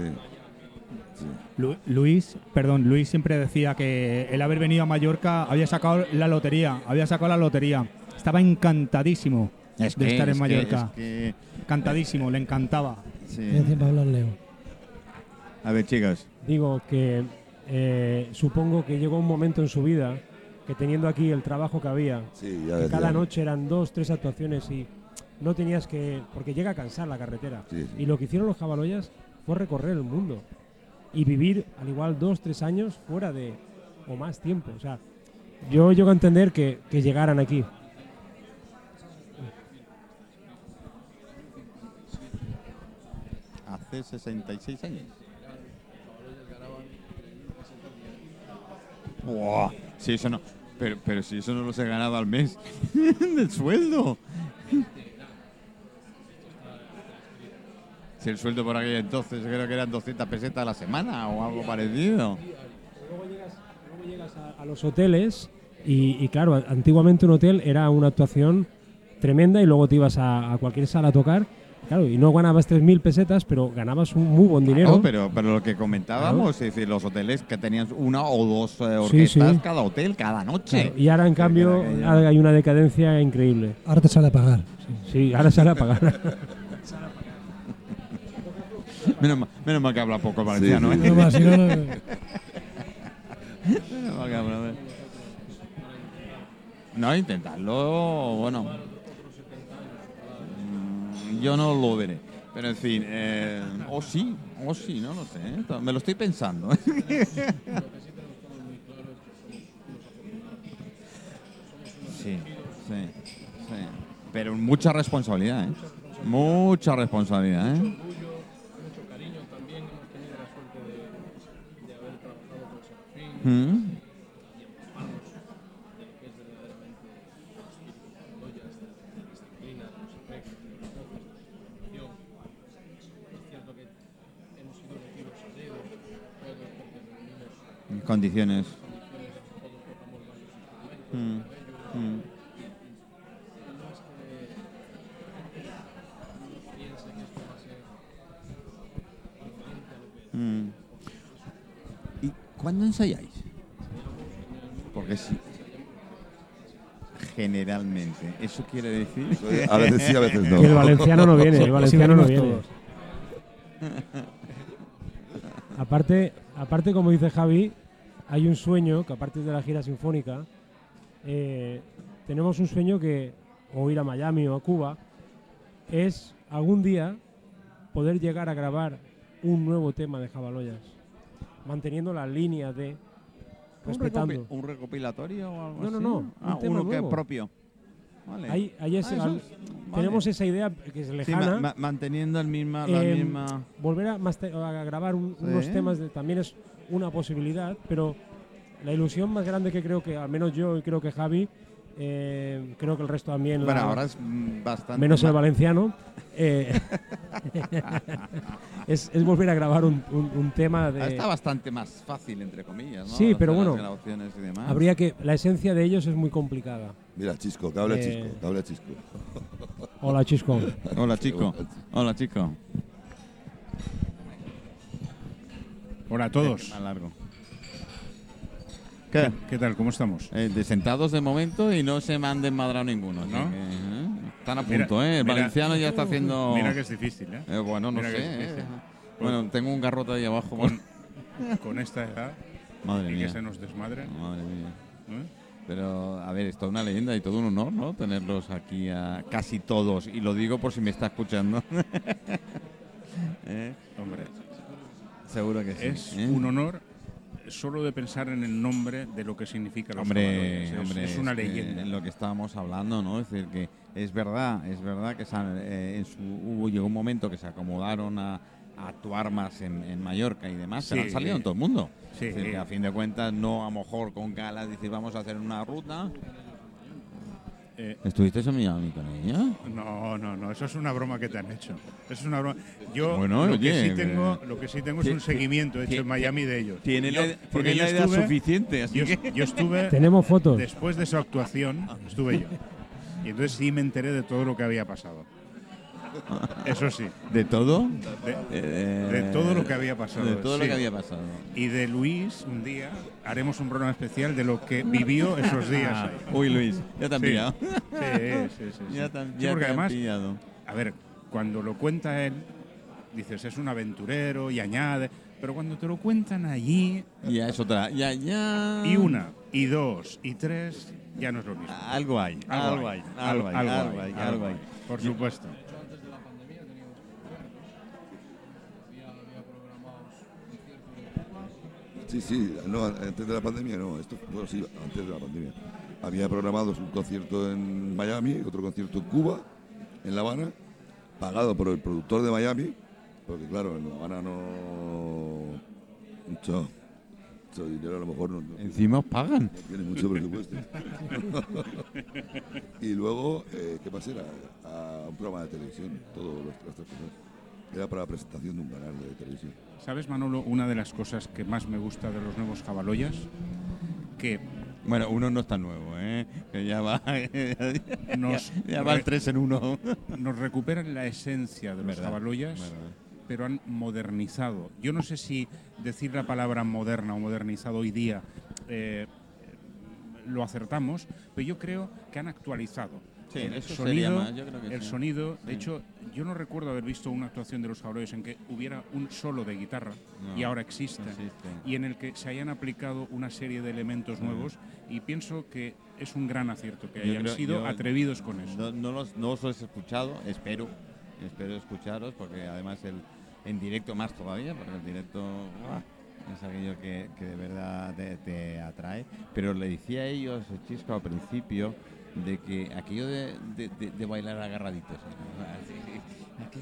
sí. Lu- Luis, perdón, Luis siempre decía que el haber venido a Mallorca había sacado la lotería, había sacado la lotería. Estaba encantadísimo Es de que- estar en es que- Mallorca. es que- Encantadísimo, le encantaba. sí. Leo. A ver, chicos. Digo que eh, supongo que llegó un momento en su vida que teniendo aquí el trabajo que había, Sí, ya que decía. cada noche eran dos, tres actuaciones y no tenías que. porque llega a cansar la carretera. Sí, sí. Y lo que hicieron los Jabaloyas fue recorrer el mundo y vivir al igual dos, tres años fuera de. o más tiempo. O sea, yo llego a entender que, que llegaran aquí. Hace 66 años. Buah, si eso no, pero, pero si eso no lo se ganaba al mes del sueldo. Si el sueldo por aquel entonces creo que eran 200 pesetas a la semana o algo parecido. Luego llegas, luego llegas a, a los hoteles y, y claro, antiguamente un hotel era una actuación tremenda y luego te ibas a, a cualquier sala a tocar. Claro, y no ganabas 3.000 pesetas, pero ganabas un muy buen dinero. No, pero, pero lo que comentábamos, es decir, los hoteles que tenían una o dos eh, Sí, orquestas sí. cada hotel, cada noche. Claro, y ahora, en cambio, ahora hay una decadencia increíble. Ahora te sale a pagar. Sí, ahora sale a pagar. Menos, mal, menos mal que habla poco el valenciano, sí. ¿eh? No más, si no, no- Menos mal que habla, ver. No, intentarlo, bueno. Yo no lo veré. Pero en fin, eh, o sí, o sí, no lo sé. ¿eh? Me lo estoy pensando. ¿eh? Sí, sí, sí. Pero mucha responsabilidad, ¿eh? Mucha responsabilidad, ¿eh? Mm. En Condiciones. Mm, mm. Mm. ¿Y cuándo ensayáis? Porque sí. Generalmente. ¿Eso quiere decir? A veces sí, a veces no. Que el valenciano no viene, el valenciano no viene. Aparte, aparte, como dice Javi, hay un sueño que aparte de la gira sinfónica, eh, tenemos un sueño que, o ir a Miami o a Cuba, es algún día poder llegar a grabar un nuevo tema de Jabaloyas, manteniendo la línea de ¿Un, respetando. recopi- un recopilatorio o algo No, no, así? no, un Ah, tema uno que es nuevo. propio. Vale. Ah, al- vale. Tenemos esa idea que es Sí, lejana. ma- ma- manteniendo el misma, la Eh, misma. volver a, master- a grabar un- unos Sí. temas de- también es una posibilidad, pero la ilusión más grande que creo que, al menos yo y creo que Javi, eh, creo que el resto también, Bueno, la- ahora es mm, bastante. menos el ma- valenciano, eh, es, es volver a grabar un, un- un tema de... Está bastante más fácil, entre comillas, ¿no? Sí, pero bueno, grabaciones y demás. Habría que... La esencia de ellos es muy complicada. Mira, Chisco, que hable Eh. Chisco, que hable Chisco. Hola, Chisco. Hola, chico. Hola, chico. Hola a todos. Más largo. ¿Qué? ¿Qué tal? ¿Cómo estamos? Eh, de sentados de momento y no se me han desmadrado ninguno. ¿No? que, ¿eh? Están a Mira, punto, ¿eh? El mira. valenciano ya está haciendo. Mira que es difícil, ¿eh? Eh, bueno, no mira que sé. ¿eh? Bueno, tengo un garrote ahí abajo. Con, con esta edad Madre y que mía. se nos desmadre. Madre mía. ¿eh? Pero, a ver, es toda una leyenda y todo un honor, ¿no? Tenerlos aquí a casi todos. Y lo digo por si me está escuchando. ¿Eh? Hombre, Seguro que sí. es ¿eh? un honor solo de pensar en el nombre de lo que significa los Hombre. Es- hombre, es, una que leyenda. lo que estábamos hablando, ¿no? Es decir, que es verdad, es verdad que se eh, en su, hubo llegó un momento que se acomodaron a, a actuar más en, en Mallorca y demás, Sí. han salido en todo el mundo. Sí. Es decir, que a fin de cuentas, no a lo mejor con galas, decir, vamos a hacer una ruta. Eh, ¿Estuviste en Miami con ella? no, no, no, eso es una broma que te han hecho. Eso es una broma. Yo Bueno, lo, oye, que sí eh, tengo, lo que sí tengo es un seguimiento hecho en Miami de ellos. Tiene Yo- la, porque tiene yo la edad estuve- suficiente, así Yo, que... yo estuve Tenemos fotos. después de su actuación, estuve yo. Y entonces sí me enteré de todo lo que había pasado. Eso sí, ¿De todo? de, Eh, de todo lo que había pasado. De todo lo sí. que había pasado. Y de Luis, un día haremos un programa especial de lo que vivió esos días. Ah, uy, Luis, ya te han Sí. pillado. Sí, sí, sí. Ya te han, ya porque te han además, pillado. a ver, cuando lo cuenta él, dices, es un aventurero y añade, pero cuando te lo cuentan allí, Ya es otra. Ya, ya. y una, y dos, y tres, ya no es lo mismo. Algo hay. Algo hay. Algo hay. Algo hay. Algo hay. Por supuesto. Sí, sí, no, antes de la pandemia no, esto bueno, sí, antes de la pandemia. Había programados un concierto en Miami, otro concierto en Cuba, en La Habana, pagado por el productor de Miami, porque claro, en La Habana no mucho, mucho dinero a lo mejor no, no- Encima os pagan. no tiene mucho presupuesto. y luego, eh, ¿qué era? A un programa de televisión, todas las tres cosas. Era para la presentación de un canal de televisión. ¿Sabes, Manolo, una de las cosas que más me gusta de los nuevos Jabaloyas? Que Bueno, uno no es tan nuevo, ¿eh? Que ya va. Nos ya, ya va el re- 3 en 1. nos recuperan la esencia de los Verdad, Jabaloyas, pero han modernizado. Yo no sé si decir la palabra moderna o modernizado hoy día eh, lo acertamos, pero yo creo que han actualizado. Sí, el eso sonido, sería más, yo creo que el sí. sonido. De hecho, yo no recuerdo haber visto una actuación de los Jabaloyas en que hubiera un solo de guitarra No, y ahora existe. no existe. Y en el que se hayan aplicado una serie de elementos nuevos y pienso que es un gran acierto que Yo hayan creo- sido atrevidos con eso. No, no los, no os he escuchado, espero. Espero escucharos, porque además el, en directo más todavía, porque el directo ¡buah! es aquello que, que de verdad te, te atrae. Pero le decía a ellos, Chisco, al principio, de que aquello de, de- de- de bailar agarraditos.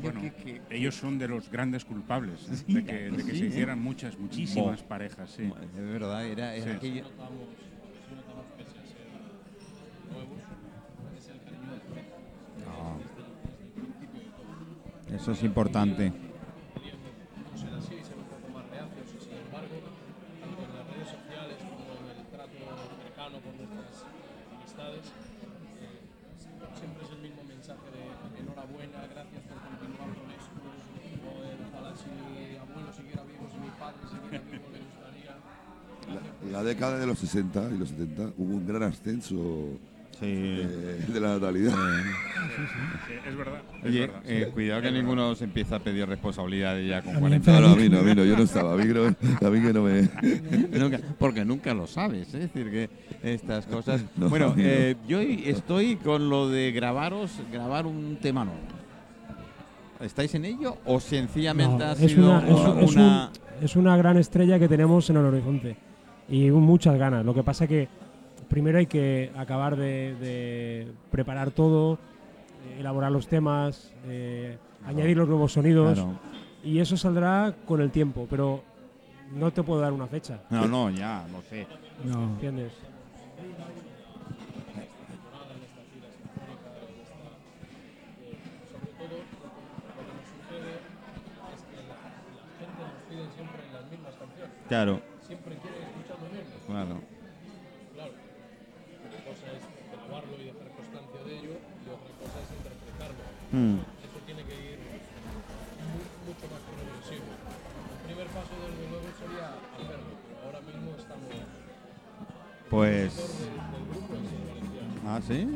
Bueno, que- que- ellos son de los grandes culpables ¿eh? Sí, de que, de que sí, se ¿eh? hicieran muchas, muchísimas Bo. parejas. Sí. de verdad, era, era Sí. aquello. Ah. Eso es importante. La, década de los 60 y los 70 hubo un gran ascenso Sí. eh, de la natalidad. Es verdad. es Oye, verdad. eh, cuidado que ninguno se empieza a pedir responsabilidades ya con A mí 40 No, no, a años. mí no, a mí no, yo no estaba. A mí, que no- a mí que no me. Nunca- porque nunca lo sabes, ¿eh? es decir, que estas cosas. No, bueno, eh, yo estoy con lo de grabaros, grabar un tema nuevo. ¿Estáis en ello o sencillamente No, ha es, sido una, es, una- es un- es una gran estrella que tenemos en el horizonte y muchas ganas. Lo que pasa que primero hay que acabar de, de preparar todo, eh, elaborar los temas, eh, añadir los nuevos sonidos Claro. y eso saldrá con el tiempo, pero no te puedo dar una fecha, No, no, ya, lo sé. No. ¿entiendes? sobre todo lo que nos sucede es que la, la gente nos pide siempre las mismas canciones. Claro, Siempre quiere escuchar lo mismo. Claro. Claro. Una cosa es grabarlo y dejar constancia de ello y otra cosa es interpretarlo. Mm. Eso tiene que ir mu- mucho más progresivo. El primer paso, desde luego, sería hacerlo, pero ahora mismo estamos Pues. del, del grupo. Ah, sí.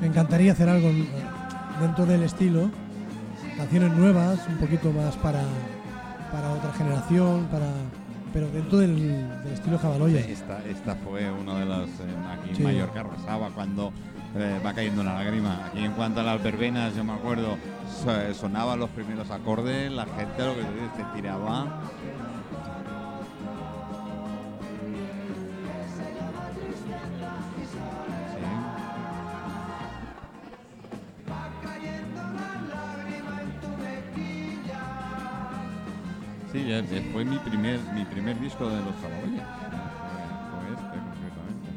Me encantaría hacer algo eh, dentro del estilo, canciones nuevas, un poquito más para, para otra generación, para pero dentro del, del estilo Jabaloya. Esta, esta fue uno de los. eh, aquí en Sí. Mallorca arrasaba cuando eh, va cayendo una lágrima. Aquí en cuanto a las verbenas, yo me acuerdo, so- sonaban los primeros acordes, la gente lo que se tiraba. Ya- ya fue mi primer, mi primer disco de los. Fue, fue este, concretamente.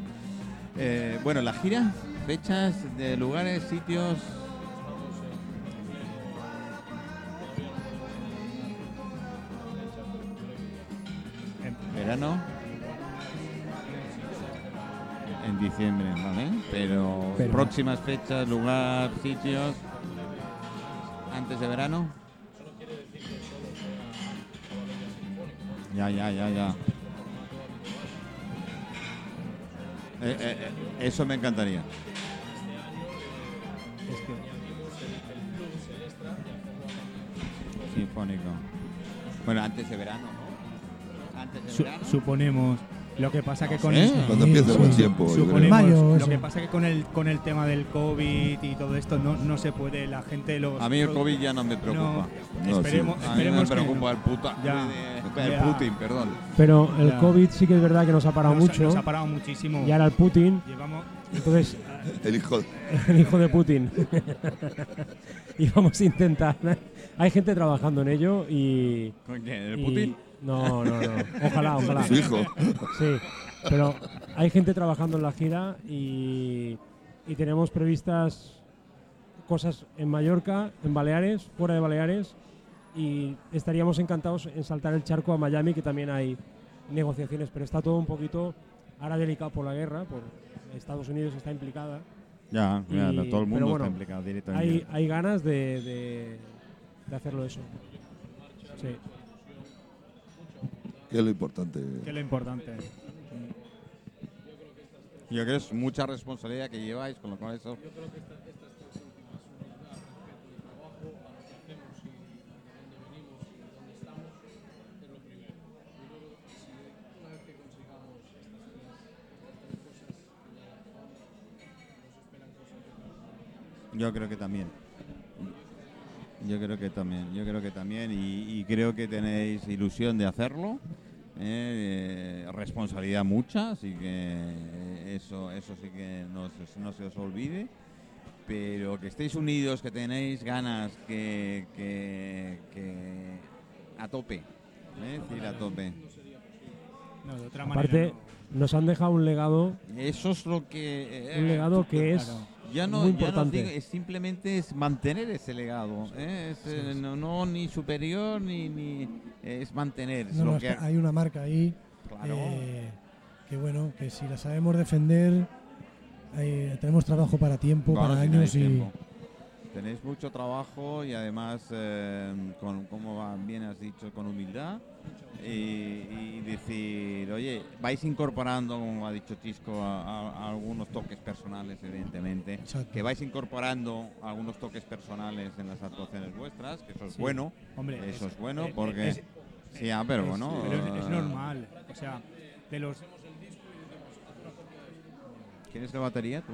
Eh, bueno, la gira, fechas, de lugares, sitios. Verano. En diciembre, ¿vale? Pero, Pero- próximas fechas, lugar, sitios. Antes de verano. Ya, ya, ya, ya. Eh, eh, eh, eso me encantaría. Sinfónico. Bueno, antes de verano, ¿no? Antes de Su- verano. suponemos. Lo que pasa que con sé. el, Cuando Sí, empiece el buen tiempo. suponemos Mayo, lo que pasa que con el con el tema del covid y todo esto no, no se puede la gente los A mí el COVID ya no me preocupa. No, esperemos, sí. A mí me esperemos que preocupa el puta. Ya. de- el. Putin, perdón. Pero el. COVID sí que es verdad que nos ha parado nos, mucho. nos ha parado muchísimo Y ahora el Putin, llevamos entonces El hijo. el hijo de Putin. y vamos a intentar. Hay gente trabajando en ello y. ¿Con quién? ¿El y- Putin? No, no, no. Ojalá, ojalá. Su hijo. Sí, pero hay gente trabajando en la gira y, y tenemos previstas cosas en Mallorca, en Baleares, fuera de Baleares y estaríamos encantados en saltar el charco a Miami, que también hay negociaciones, pero está todo un poquito ahora delicado por la guerra, por Estados Unidos está implicada. Ya, ya, Y- todo el mundo bueno, está implicado directamente. Hay, hay ganas de, de, de hacerlo eso. Sí. Que es lo importante. que es lo importante Yo creo que es mucha responsabilidad que lleváis, con lo cual eso. Yo creo que también. Yo creo que también, yo creo que también y, y creo que tenéis ilusión de hacerlo, eh, eh, responsabilidad mucha, así que eso, eso sí que no, se- no se os olvide, pero que estéis unidos, que tenéis ganas, que, que, que a tope, ¿eh? Decir, a tope. no, de otra Aparte, manera no. nos han dejado un legado, Eso es lo que... eh, un legado que es claro. Ya no, muy ya no importante. digo, es simplemente es mantener ese legado. ¿eh? Es, eh, no, no ni superior ni, ni es mantener. es No, lo no, es que, que hay una marca ahí claro. eh, que bueno, que si la sabemos defender, eh, tenemos trabajo para tiempo, para años y tiempo. Tenéis mucho trabajo y además, eh, con, como bien has dicho, con humildad. Y, y decir, oye, vais incorporando, como ha dicho Chisco, a, a- a algunos toques personales, evidentemente. Exacto. Que vais incorporando algunos toques personales en las actuaciones vuestras, que eso es Sí. bueno. Hombre, Eso es- es bueno eh, porque... es- sí, ah, pero es- bueno... pero es, es eh, normal o sea de los ¿Quién es la batería, tú?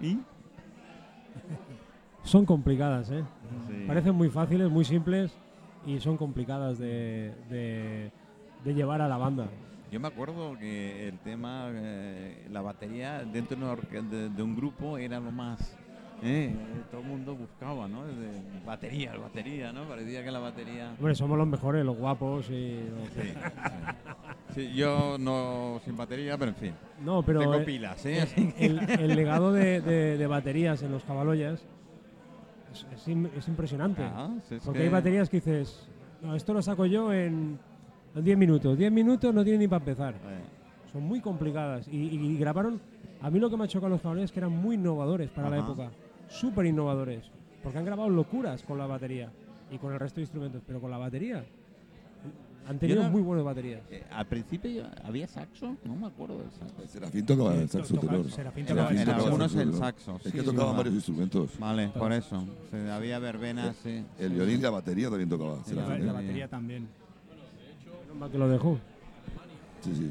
¿Y? son complicadas, ¿eh? Sí. Parecen muy fáciles, muy simples y son complicadas de, de- de llevar a la banda. Yo me acuerdo que el tema, eh, la batería dentro de, de- un grupo era lo más. eh, todo el mundo buscaba, ¿no? De batería, batería, ¿no? Parecía que la batería. Hombre, somos los mejores, los guapos y. los- Sí, sí. Sí, yo no sin batería, pero en fin. No, pero. Tengo eh, pilas, ¿eh? El, el legado de, de- de baterías en los Jabaloyas es, es im- es impresionante. Si es porque que- hay baterías que dices, no, esto lo saco yo en en 10 minutos. 10 minutos no tiene ni para empezar. Eh, Son muy complicadas. Y, y grabaron. A mí lo que me ha chocado los Jabaloyas es que eran muy innovadores para la época. Súper innovadores. Porque han grabado locuras con la batería y con el resto de instrumentos. Pero con la batería. Han tenido no- muy buenas baterías. eh, al principio había saxo, no me acuerdo del saxo. Serafín tocaba el saxo tenor. Serafín tocaba el saxo. algunos el saxo, Es que sí, tocaban va. varios instrumentos. Vale, por eso. Había verbenas, sí. El violín y la batería también tocaba. Sí, La, ¿eh? batería también. Menos mal que lo dejó. Sí, sí.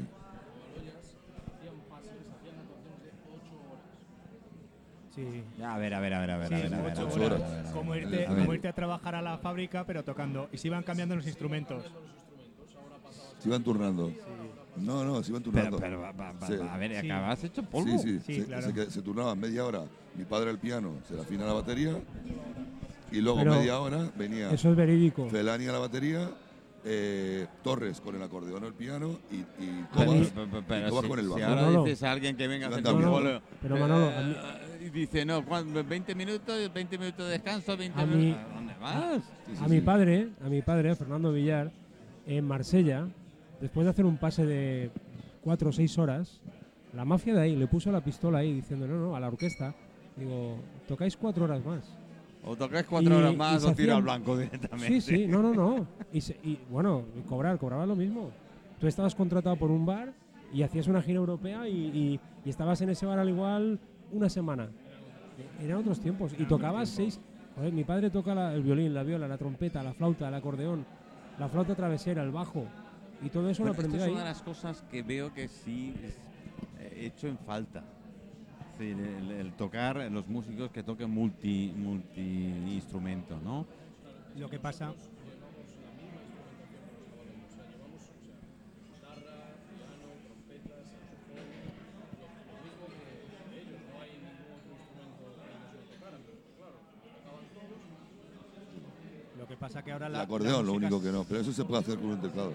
Sí. A ver, a ver, a ver, a ver, Sí, a a a a horas. a a. Como A irte, ver. como irte a trabajar a la fábrica, pero tocando. Y se iban cambiando los instrumentos. Se iban turnando. No, no, se iban Pero, turnando. pero, va- va- Sí. a ver, Sí. acabas hecho polvo. Sí, sí, Sí, se, claro. se que- se turnaban media hora. Mi padre al piano, Serafín a la batería. Y luego Pero media hora venía Eso es verídico. Felani a la batería, eh, Torres con el acordeón o el piano y, y Cobas, Pero, pero- y pero Cobas si, con el si bajo. ahora Manolo. dices a alguien que venga a hacer Manolo, un bolo, pero Manolo, a eh, y dice, no, ¿cuándo? 20 minutos, 20 minutos de descanso, 20 A minutos. ¿A dónde vas? A mi padre, a mi padre, Fernando Villar, en Marsella, después de hacer un pase de cuatro o seis horas, la mafia de ahí le puso la pistola ahí diciendo, no, no, a la orquesta, digo, tocáis cuatro horas más. O tocáis cuatro Y- horas más o tiro hacían- al blanco directamente. Sí, sí, no, no, no. Y, se- y, bueno, cobrar, cobraba lo mismo. Tú estabas contratado por un bar y hacías una gira europea y, y- y estabas en ese bar al igual una semana. Eran otros tiempos. Y tocabas seis. Joder, mi padre toca la- el violín, la viola, la trompeta, la flauta, el acordeón, la flauta travesera, el bajo. Y todo eso Bueno, lo aprendió esto es ahí. una de las cosas que veo que sí es, eh, hecho en falta. Es decir, el, el tocar, los músicos que toquen multi, multi instrumentos, ¿no? Lo que pasa. Lo que pasa que ahora El la. acordeón, la lo único que no. Pero eso se puede hacer con un teclado.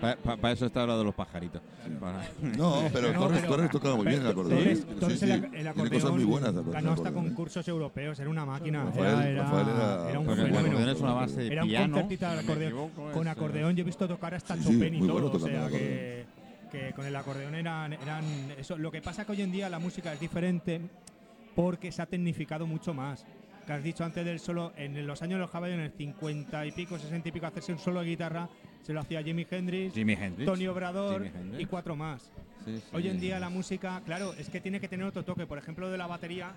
Para eso está hablando de los pajaritos. Para- No, pero No, Torres, pero- Torres tocaba muy bien el acordeón. Torres, Sí, Torres sí. el, el Tiene acordeón cosas muy buenas. el ganó hasta ¿eh? concursos europeos, era una máquina. Rafael- era, era- Rafael era- era un Porque el fenómeno. acordeón es una base de Era un piano. concertito de si no me acordeón. equivoco, Con acordeón yo he visto tocar hasta Sí, sí, Chopin y muy todo. bueno o sea que, que con el acordeón eran, eran eso. Lo que pasa que hoy en día la música es diferente porque se ha tecnificado mucho más. Que has dicho antes del solo, en los años de los caballos, en el 50 y pico, 60 y pico, hacerse un solo de guitarra, se lo hacía Jimi Hendrix, Jimi Hendrix. Tony Obrador Jimi Hendrix. y cuatro más. Sí, sí, Hoy en día la música, claro, es que tiene que tener otro toque. Por ejemplo, de la batería,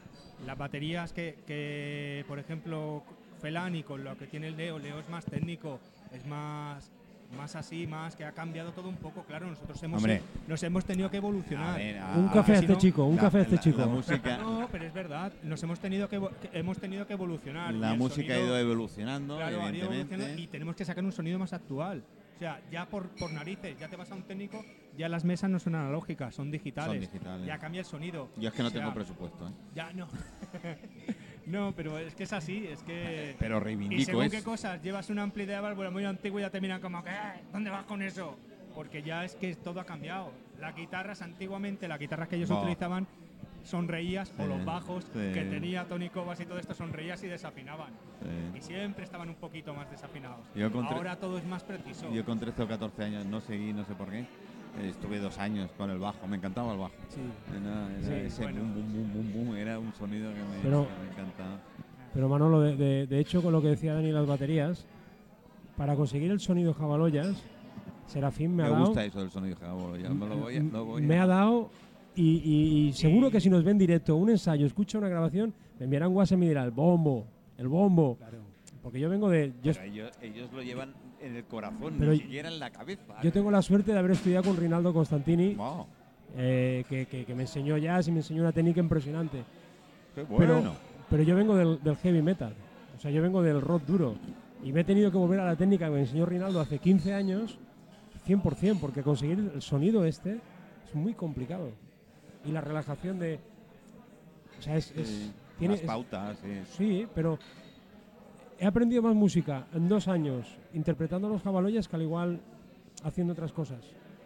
las baterías que, que, por ejemplo, Felani con lo que tiene el Leo, Leo es más técnico, es más más así, más que ha cambiado todo un poco. Claro, nosotros hemos, Hombre. nos hemos tenido que evolucionar. A ver, a- Un café a este no, chico, un la- café a este la- chico. La música, No, pero es verdad, nos hemos tenido que, hemos tenido que evolucionar. la música ha ido evolucionando, Claro, ha ido evolucionando y tenemos que sacar un sonido más actual. O sea, ya por, por narices, ya te vas a un técnico, ya las mesas no son analógicas, son digitales. Son digitales. Ya cambia el sonido. Yo es que no O sea, tengo presupuesto, ¿eh? Ya no. no, pero es que es así, es que. Pero y reivindico según eso. qué cosas, llevas un ampli de árbol muy antiguo y ya te miran como que, "Eh, ¿dónde vas con eso? Porque ya es que todo ha cambiado. Las guitarras antiguamente, las guitarras que ellos No. utilizaban, sonreías, o Sí, los bajos sí. que tenía Tony Cobas y todo esto, sonreías y desafinaban. Sí. Y siempre estaban un poquito más desafinados. Yo Ahora todo es más preciso. Yo con 13 o 14 años no seguí, no sé por qué. Estuve dos años con el bajo, me encantaba el bajo. Sí. Era, era Sí, ese bueno. boom, boom, boom, boom, boom, era un sonido que me, Pero- que me encantaba. Pero Manolo, de, de- de hecho, con lo que decía Dani las baterías, para conseguir el sonido Jabaloyas, Serafín me, Me, ha dado. gusta eso del sonido jabolo, ya me lo voy, a- m- lo voy me a- ha dado. Y, y- y seguro que si nos ven directo un ensayo, escucha una grabación, me enviarán WhatsApp y me dirá el bombo, el bombo. Porque yo vengo de. Yo, ellos, ellos lo llevan en el corazón, Pero ni siquiera en la cabeza. yo tengo la suerte de haber estudiado con Rinaldo Constantini, Wow, eh, que, que- que me enseñó jazz y me enseñó una técnica impresionante. qué Pero, bueno. pero yo vengo del, del heavy metal, o sea, yo vengo del rock duro. Y me he tenido que volver a la técnica que me enseñó Rinaldo hace 15 años, 100%, porque conseguir el sonido este es muy complicado. Y la relajación de... O sea, es... es- Sí, tiene, las es- pautas, sí. sí, pero he aprendido más música en dos años interpretando a los jabaloyas que al igual haciendo otras cosas.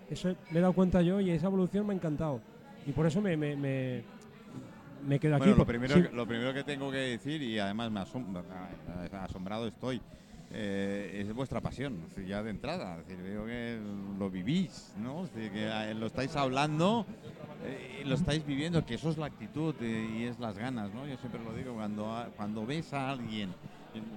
Eso me he dado cuenta yo y esa evolución me ha encantado. Y por eso me, me, me, me quedo aquí. Bueno, lo por- primero, sí, que, lo primero que tengo que decir, y además me asom- a- asombrado estoy, eh, es vuestra pasión, es decir, ya de entrada. Es decir, veo que lo vivís, ¿no? Es decir, que eh, lo estáis hablando, eh, lo estáis viviendo, que eso es la actitud eh, y es las ganas, ¿no? Yo siempre lo digo, cuando, cuando ves a alguien,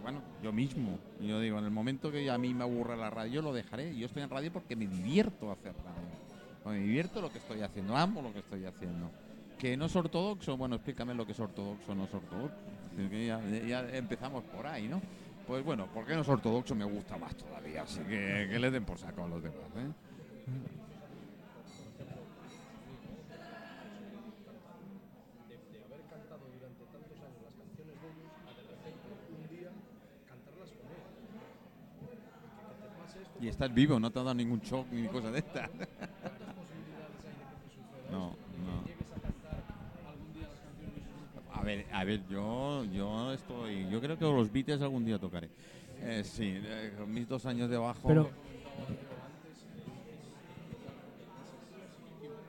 bueno, yo mismo, yo digo, en el momento que a mí me aburre la radio, lo dejaré. Yo estoy en radio porque me divierto hacer radio. Me divierto lo que estoy haciendo, amo lo que estoy haciendo. Que no es ortodoxo, bueno, explícame lo que es ortodoxo no es ortodoxo. Que ya, ya empezamos por ahí, ¿no? Pues bueno, porque no es ortodoxo me gusta más todavía, así que que le den por saco a los demás, ¿eh? Y estás vivo, no te ha dado ningún shock ni cosa de esta. ¿cuántas posibilidades hay de que te suceda No, esto? no. Que llegues a cantar algún día las canciones de esos grupos. A ver, a ver, yo, yo estoy, yo creo que los Beatles algún día tocaré. Eh, sí, eh, con mis dos años de bajo. Pero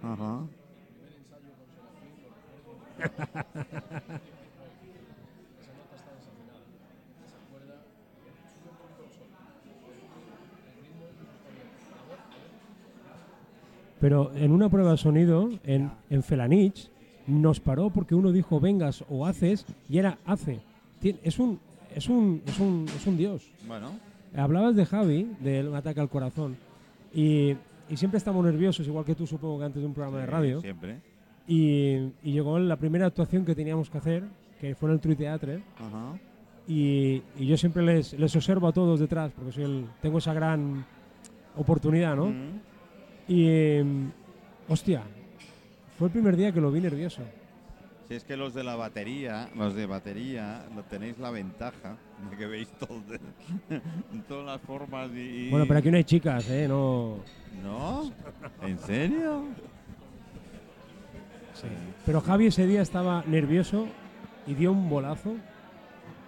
Ajá. Esa nota está desafinada. Se acuerda, sube un poquito el sol. El ritmo incluso está bien. La voz, a ver, Pero en una prueba de sonido, en, en Felanich, nos paró porque uno dijo vengas o haces y era hace. Tien- Es un, es un, es un, es un dios. Bueno, Hablabas de Javi, del ataque al corazón, y, y siempre estamos nerviosos, igual que tú supongo que antes de un programa de radio. siempre. Y, y llegó la primera actuación que teníamos que hacer, que fue en el True Theatre, Ajá. y, y yo siempre les, les observo a todos detrás, porque soy el- tengo esa gran oportunidad, ¿no? Mm. Y, em, hostia, fue el primer día que lo vi nervioso. Si es que los de la batería, los de batería, tenéis la ventaja de que veis todo de- todas las formas y, Bueno, pero aquí no hay chicas, ¿eh? No... ¿No? ¿En serio? Pero Javi ese día estaba nervioso y dio un bolazo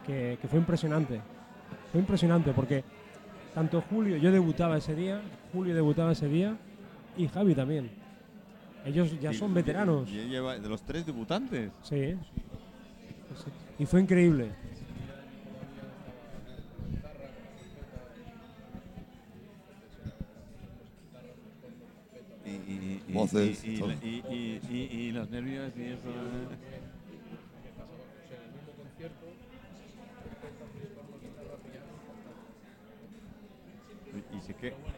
que, que fue impresionante. Fue impresionante porque tanto Julio, yo debutaba ese día, Julio debutaba ese día y Javi también. Ellos ya Y- son veteranos. y- y lleva- de los tres debutantes. Sí. Sí. Y fue increíble. Y, y- y- Voces, y, y- y- y- y- y los nervios y eso. ¿eh? ¿qué pasa? O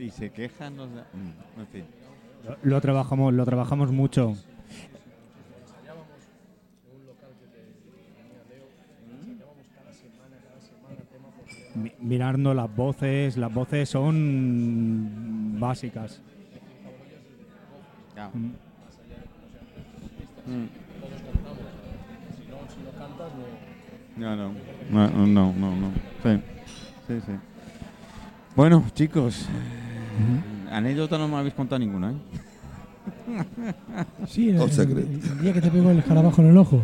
y se quejan los mm, En fin. Lo, lo trabajamos, lo trabajamos mucho. Mi- mirando las voces, las voces son básicas. Mm. No no, no no. No, no, no, no, no, no. Sí, sí, sí. Bueno, chicos, anécdota no me habéis contado ninguna, ¿eh? Sí, el, el- el día que te pegó el escarabajo en el ojo.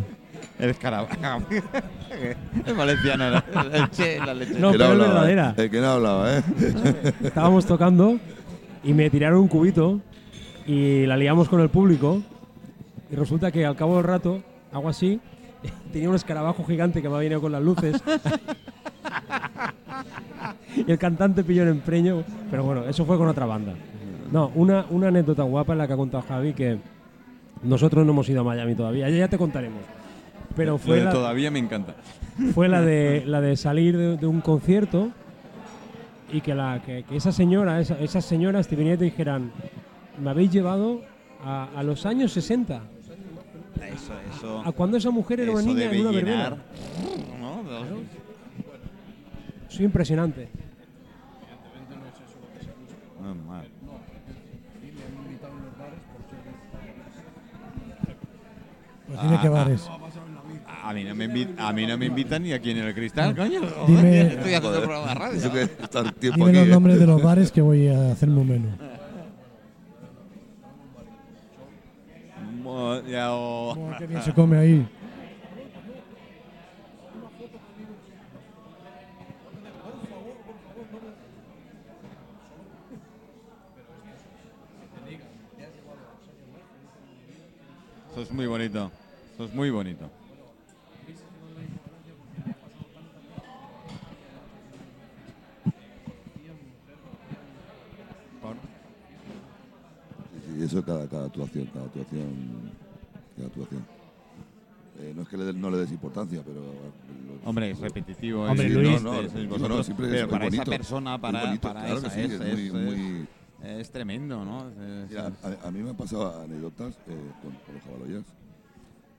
El escarabajo. es valenciano, la, el che, la leche. No, Que pero es hablaba, verdadera. ¿eh? El que no hablaba, ¿eh? Estábamos tocando y me tiraron un cubito y la liamos con el público y resulta que al cabo del rato hago así, tenía un escarabajo gigante que me ha venido con las luces y el cantante pilló el empreño, pero bueno, eso fue con otra banda. No, una, una anécdota guapa en la que ha contado Javi que nosotros no hemos ido a Miami todavía, ya, ya te contaremos. Pero Lo fue de la, todavía me encanta. fue la de la de salir de, de un concierto y que la que, que esa señora esa- esas señoras te vinieran y te dijeran me habéis llevado a, a los años 60 Eso, eso. a cuando esa mujer era una niña en una verbena ¿no? Soy impresionante Evidentemente no es que ser Pues dime qué Ah, bares. ah, a mí no me invitan, a mí no me invitan ni aquí en el cristal, coño. Dime- Estoy haciendo programa de radio. Que Dime aquí. los nombres de los bares que voy a hacerme un menú. Ya, o- Oh, qué bien se come ahí. Eso es muy bonito. Eso es muy bonito. Sí, sí, eso cada, cada actuación, cada actuación, cada actuación. Eh, no es que le, no le des importancia, pero... lo- Hombre, es repetitivo. Hombre, Luis, es- no, no, es- es no, no, vosotros, siempre es- pero es para bonito, esa persona, para, bonito, para claro que esa, sí, es, es es- muy- es- muy- es tremendo, ¿no? Es- Mira, a, a mí me han pasado anécdotas eh, con, con los jabaloyas.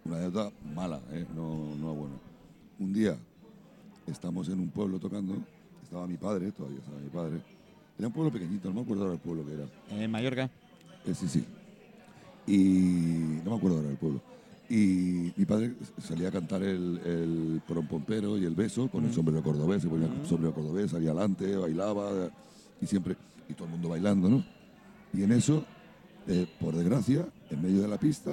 Una anécdota mala, eh, no, no buena. Un día estamos en un pueblo tocando, estaba mi padre, todavía estaba mi padre. Era un pueblo pequeñito, no me acuerdo ahora el pueblo que era. en Mallorca. Eh, sí, sí. Y no me acuerdo ahora del pueblo. Y mi padre salía a cantar el, el porompompero y el beso con el sombrero cordobés. Se ponía el sombrero cordobés, salía adelante, bailaba y siempre, y todo el mundo bailando, ¿no? Y en eso, eh, por desgracia, en medio de la pista,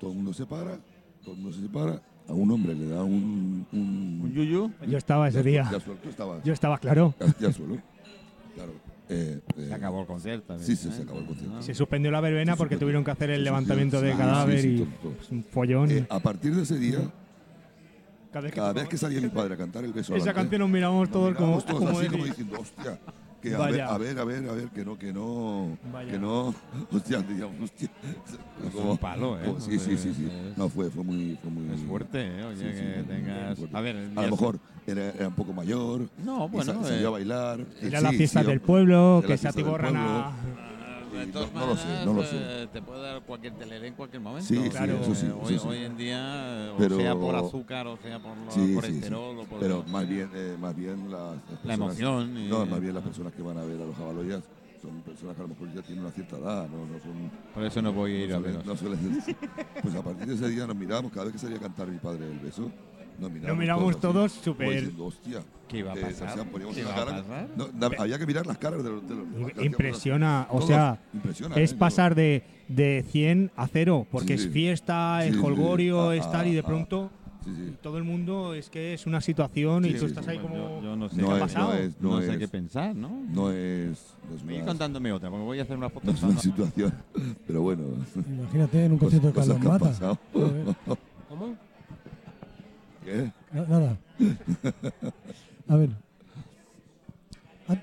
todo el mundo se para, todo el mundo se separa, a un hombre le da un... Un un yuyu. Yo estaba ese ya, día. Ya. Yo estaba claro. Ya, ya suelo. Claro. eh, eh, Se acabó el concierto. Sí, sí, ¿eh? se acabó el concierto. Se suspendió la verbena porque tuvieron que hacer el levantamiento de Sí, cadáver sí, sí, y todo, todo. pues, un follón. Eh, a partir de ese día, cada vez que, cada vez tocaba que salía mi padre a cantar el beso esa adelante, canción nos miramos nos todos como, todos como así como decir, diciendo, hostia, que a ver, a ver, a ver, a ver, que no, que no, Vaya. que no, hostia, digamos, hostia. Es un palo, ¿eh? como- sí, sí, sí, sí. No, fue, fue muy, fue muy... Es fuerte, ¿eh? Oye, Sí, sí, que tengas. A ver, A lo mejor era, era un poco mayor. No, bueno, sa- eh, salió a bailar. Era Sí, la fiesta sí, del pueblo, que se atiborran a... De Sí, todas no- no lo sé, no lo maneras, sé. eh, Te puede dar cualquier telera en cualquier momento. Sí, sí, Claro. eso sí, Eh, hoy, eso sí. hoy en día, o Pero- sea por azúcar, o sea por lo- Sí, sí, sí. colesterol, o por. Pero más bien, eh, más bien las, las La personas- emoción y- No, más bien las personas que van a ver a los jabaloyas son personas que a lo mejor ya tienen una cierta edad, no, no son... Por eso no voy a ir no a veros. no pues a partir de ese día nos miramos, cada vez que salía a cantar mi padre el beso, nos miramos, Nos miramos todos súper- hostia. ¿Qué iba a eh, pasar? o sea, poníamos ¿Qué iba a pasar? no, da- había que mirar las caras de los... De los Impresiona, o sea, impresiona, es ¿eh? pasar de, de 100 a 0, porque Sí. es fiesta, Sí, es sí. holgorio, Ah, es tal, y de ah, pronto Sí, sí. todo el mundo es que es una situación y Sí, tú sí, estás sí. ahí como... Yo, yo no sé No qué ha es, pasado. no es, No, no sé qué pensar, ¿no? No es... No es Voy contándome otra, porque voy a hacer una foto. no es una situación, pero bueno, Imagínate en un concierto de han Mata. pasado. ¿Cómo? ¿Qué? Na- Nada. A ver. Ah,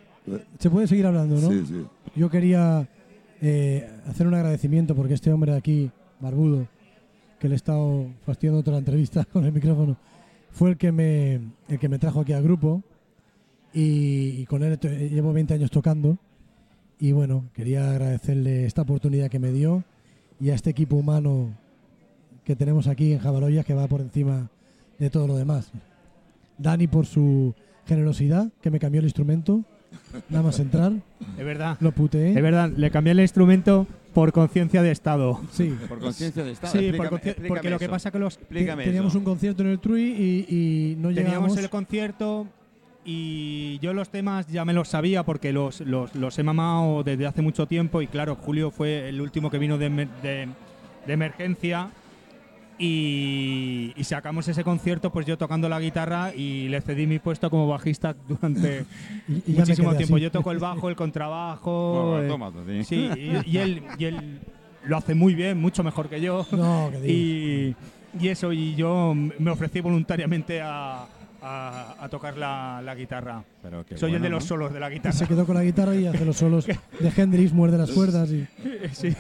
Se puede seguir hablando, ¿no? Sí, sí. Yo quería eh, hacer un agradecimiento porque este hombre de aquí, barbudo, que le he estado fastidiando toda la entrevista con el micrófono, fue el que me, el que me trajo aquí al grupo y, y con él llevo 20 años tocando y bueno, quería agradecerle esta oportunidad que me dio y a este equipo humano que tenemos aquí en Jabaloyas que va por encima de todo lo demás. Dani por su generosidad, que me cambió el instrumento, nada más entrar, Es verdad, lo puteé. es verdad, le cambié el instrumento por conciencia de Estado. Sí, Por conciencia de Estado. Sí, por Explícame- conci- explícame porque lo que pasa que los Explícame teníamos eso. un concierto en el Trui y, y no teníamos llegamos. el concierto y yo los temas ya me los sabía porque los, los, los he mamado desde hace mucho tiempo y claro, Julio fue el último que vino de, de- de emergencia y, y sacamos ese concierto pues yo tocando la guitarra y le cedí mi puesto como bajista durante y, y muchísimo tiempo. así. Yo toco el bajo, el contrabajo. Bueno, eh, tómate, sí. sí, y, y él, y él lo hace muy bien, mucho mejor que yo. No, que. Y, y eso, y yo me ofrecí voluntariamente a, a- a tocar la, la guitarra. Pero qué Soy el bueno, de los ¿no? solos de la Y guitarra. se quedó con la guitarra y hace los solos de Hendrix, muerde las cuerdas y. Sí. Sí.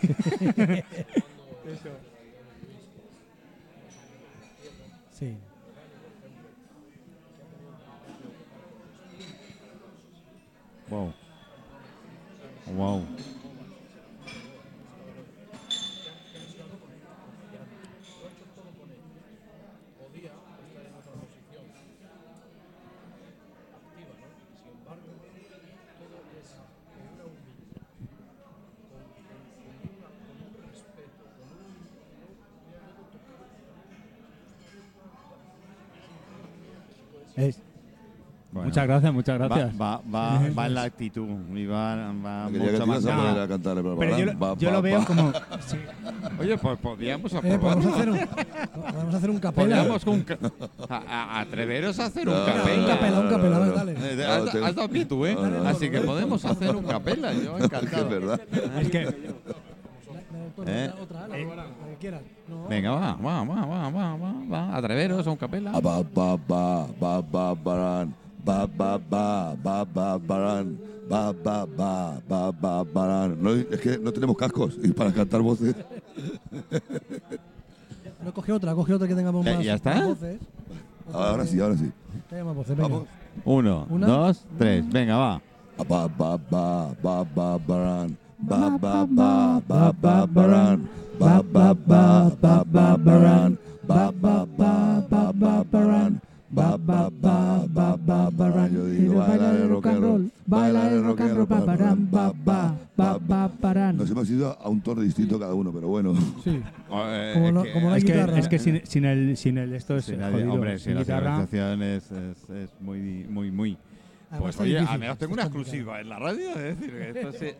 Wow. Wow. podía estar en otra Bueno. Muchas gracias, muchas gracias. Va, va, va, va en la actitud y va, va Quería que mucho más. a cantar Pero yo, lo- Va, yo va, lo veo va. como. sí. Oye, pues podríamos Eh, podemos hacer un, podemos hacer un capela. Un ca- a, a- atreveros a hacer un capela. Un capela, un capela, a ver, dale. Eh, has, dado pie tú, ¿eh? Así que podemos hacer un capela. Yo Es que encantado. es verdad. Es que. Eh. Otra, otra, la que quieras. No. Venga, va, va, va, va, va, va, va. Atreveros a un capela. Ah, Ba, ba, ba, ba, ba. Ba, ba, ba, ba, ba, barán. Ba, ba, ba, ba, ba, barán. No, es que no tenemos cascos y para cantar voces. No, coge otra, coge otra que tengamos ¿Ya- más, ya está? más voces. Ahora sí, ahora sí. Voces. Vamos. Uno, Una. dos, tres. Venga, va. Ah, Ba, ba, ba, ba, ba, barán. Ba, ba, ba, ba, ba, barán. Ba, ba, ba, ba, ba, barán. Ba, ba, ba, ba, ba, barán. Ba, ba, ba, ba, ba, barán. Yo digo, bailar el rock and roll. Bailar el rock and roll. Ba, ba, ba, ba, ba, barán. Nos hemos ido a un tono distinto cada uno, pero bueno. Sí. Eh, Como es que- como Es que, guitarra. es que sin, sin el, sin el esto es jodido. hombre, sin la sincronización es, es, es muy, muy, muy. Pues oye, al menos tengo una exclusiva en la radio. Es decir, que esto se...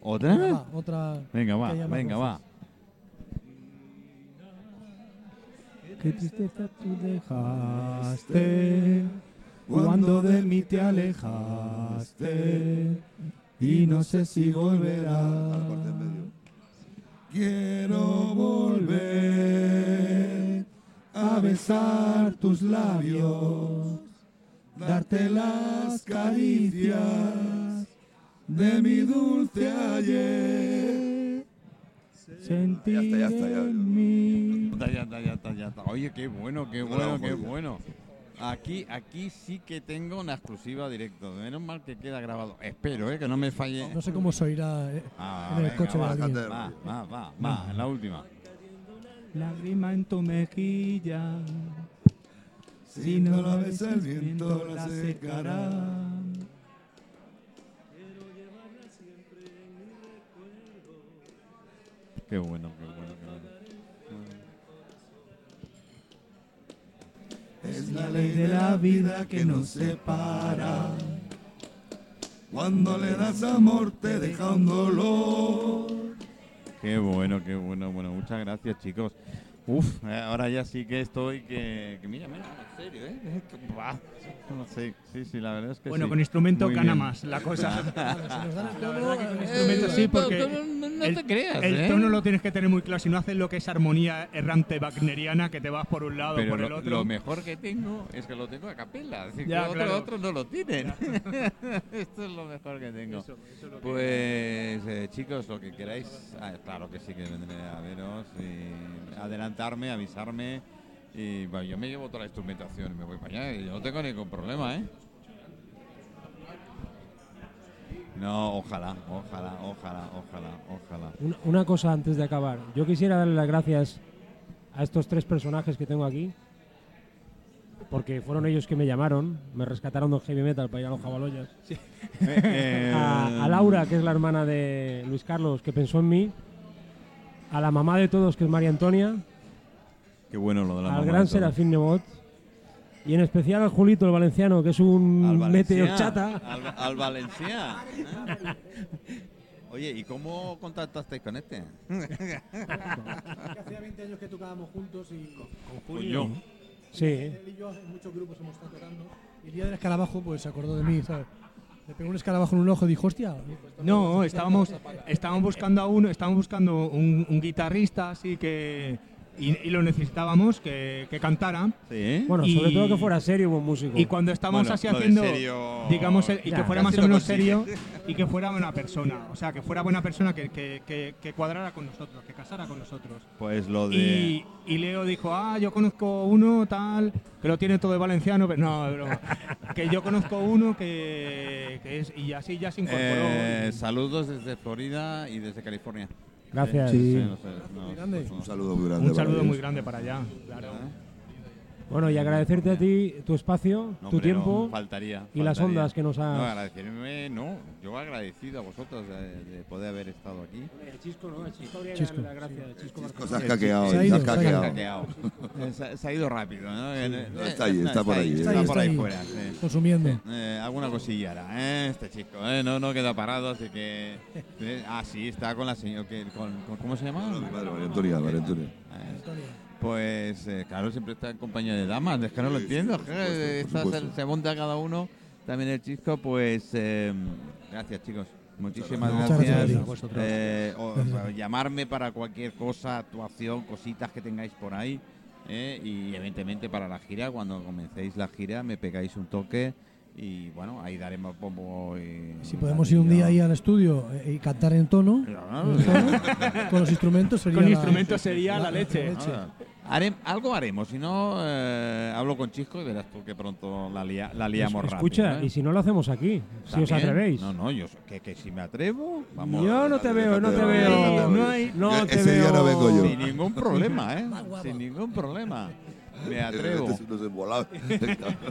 ¿Otra? otra. Venga, va, venga, va. Qué tristeza tú dejaste cuando de mí te alejaste y no sé si volverás. Quiero volver a besar tus labios, darte las caricias de mi dulce ayer. Sentir Ya está, ya está, ya. en mí. Ya, ya está, ya está, ya está. Oye, qué bueno, qué Bueno, qué bueno. Aquí, aquí sí que tengo una exclusiva directo. Menos mal que queda grabado. Espero, eh, que no me falle. No sé cómo se oirá eh, Ah, en el venga, coche de va. Va, va, va, va, en la última. Lágrima en tu mejilla. Si no la besa el viento, la secará. Qué bueno, qué bueno, qué bueno. Es la ley de la vida que nos separa. Cuando le das amor te deja un dolor. Qué bueno, qué bueno. Bueno, muchas gracias, chicos. Uf, eh, ahora ya sí que estoy que, que mira, mira, serio, ¿eh? Es que, sé, sí, sí, la verdad es que Bueno, sí. con instrumento Muy gana bien. más la cosa. Si nos dan el tono, con eh, instrumento sí, porque No, no el, te creas, el ¿eh? tono lo tienes que tener muy claro. Si no haces lo que es armonía errante wagneriana, que te vas por un lado o Pero por lo, el otro. lo mejor que tengo es que lo tengo a capela. Es decir, Ya, que otros, claro. otros no lo tienen. Esto es lo mejor que tengo. Pues, eh, chicos, lo que queráis. ah, claro que sí que vendré a veros y adelantarme, avisarme. Y bueno, yo me llevo toda la instrumentación y me voy para allá. Y yo no tengo ningún problema, ¿eh? No, ojalá, ojalá, ojalá, ojalá, ojalá. Una, una cosa antes de acabar. Yo quisiera darle las gracias a estos tres personajes que tengo aquí. Porque fueron ellos que me llamaron, me rescataron del heavy metal para ir a los jabaloyas. A, a Laura, que es la hermana de Luis Carlos, que pensó en mí. A la mamá de todos, que es María Antonia. Qué bueno lo de la al mamá gran. Serafín Nebot. Y en especial al Julito, el valenciano, que es un meteo chata. Al, al Valencia. Oye, ¿y cómo contactasteis con este? Hacía 20 años que tocábamos juntos y Julio. Sí. él y yo en muchos grupos hemos estado tocando. Y el día del escarabajo, pues se acordó de mí, ¿sabes? Le pegó un escarabajo en un ojo y dijo, hostia. No, estábamos, estábamos buscando a uno, estábamos buscando un, un guitarrista así que y, y lo necesitábamos que, que cantara. Sí. Bueno, Y- sobre todo que fuera serio buen músico. Y cuando estábamos Bueno, así haciendo, serio- digamos, el- y Ya, que fuera más o menos serio y que fuera buena persona, o sea, que fuera buena persona que, que, que, que cuadrara con nosotros, que casara con nosotros. Pues lo de. Y, y Leo dijo, ah, yo conozco uno tal, que lo tiene todo de valenciano, pero no, broma. que yo conozco uno que, que es, y así ya se incorporó. Eh, saludos desde Florida y desde California. Gracias. Sí, Sí. no sé, no, Grande. no. Un saludo muy grande. un saludo para muy grande para allá, claro. Bueno, y agradecerte a ti tu espacio, No, tu hombre, no, tiempo faltaría, y las faltaría. ondas que nos No, has... agradecerme, no. Yo agradecido a vosotros de, de poder haber estado aquí. El Chisco, ¿no? El Chisco habría Chisco. gracias. Chisco. Se has caqueado, Se ha se ido, se ha. Eh, se, ha ido rápido, ¿no? Eh, eh, No, está ahí, está por ahí, Está, por ahí fuera. sí. Consumiendo. Eh, alguna cosilla hará, ¿eh? Este chico, ¿eh? No, no queda parado, así que... eh, ah, sí, está con la señora... que- Con, con- ¿Cómo se llama? Mi madre, María Antonia, María Antonia. Pues, eh, claro, siempre está en compañía de damas, es que no lo entiendo. por esta se, supuesto. se monta cada uno, también el chisco, pues... eh, gracias, chicos. Muchísimas Muchas gracias. gracias. Eh, o llamarme para cualquier cosa, actuación, cositas que tengáis por ahí. eh, y evidentemente para la gira, cuando comencéis la gira, me pegáis un toque. Y bueno, ahí daremos bombo. Y Si podemos ir un día ahí al estudio eh, y cantar en tono, Claro. en tono, con los instrumentos sería Con la- instrumentos sería la leche. Ah, harem- algo haremos, si no, eh, hablo con Chisco y verás tú que pronto la, lia- la liamos rápido. Escucha, ¿eh? y si no lo hacemos aquí, si os atrevéis. No, no, yo que, que si me atrevo, vamos. Yo no te veo, no te veo. No, hay, no te ese veo. día no vengo yo. Sin ningún problema, ¿eh? Sin ningún problema. Me atrevo.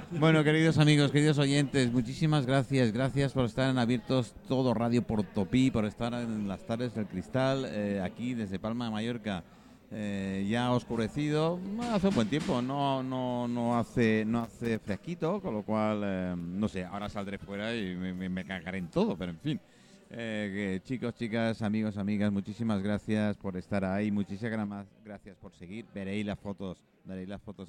Bueno, queridos amigos, queridos oyentes, muchísimas gracias. Gracias por estar en Abiertos Todo Radio por Topí, por estar en las tardes del cristal, eh, aquí desde Palma de Mallorca. Eh, ya oscurecido, hace un buen tiempo, no, no, no, hace, no hace fresquito, con lo cual, eh, no sé, ahora saldré fuera y me, me- me cagaré en todo, pero en fin. Eh, que chicos, chicas, amigos, amigas, muchísimas gracias por estar ahí, muchísimas gra- gracias por seguir. Veréis las fotos, veréis las fotos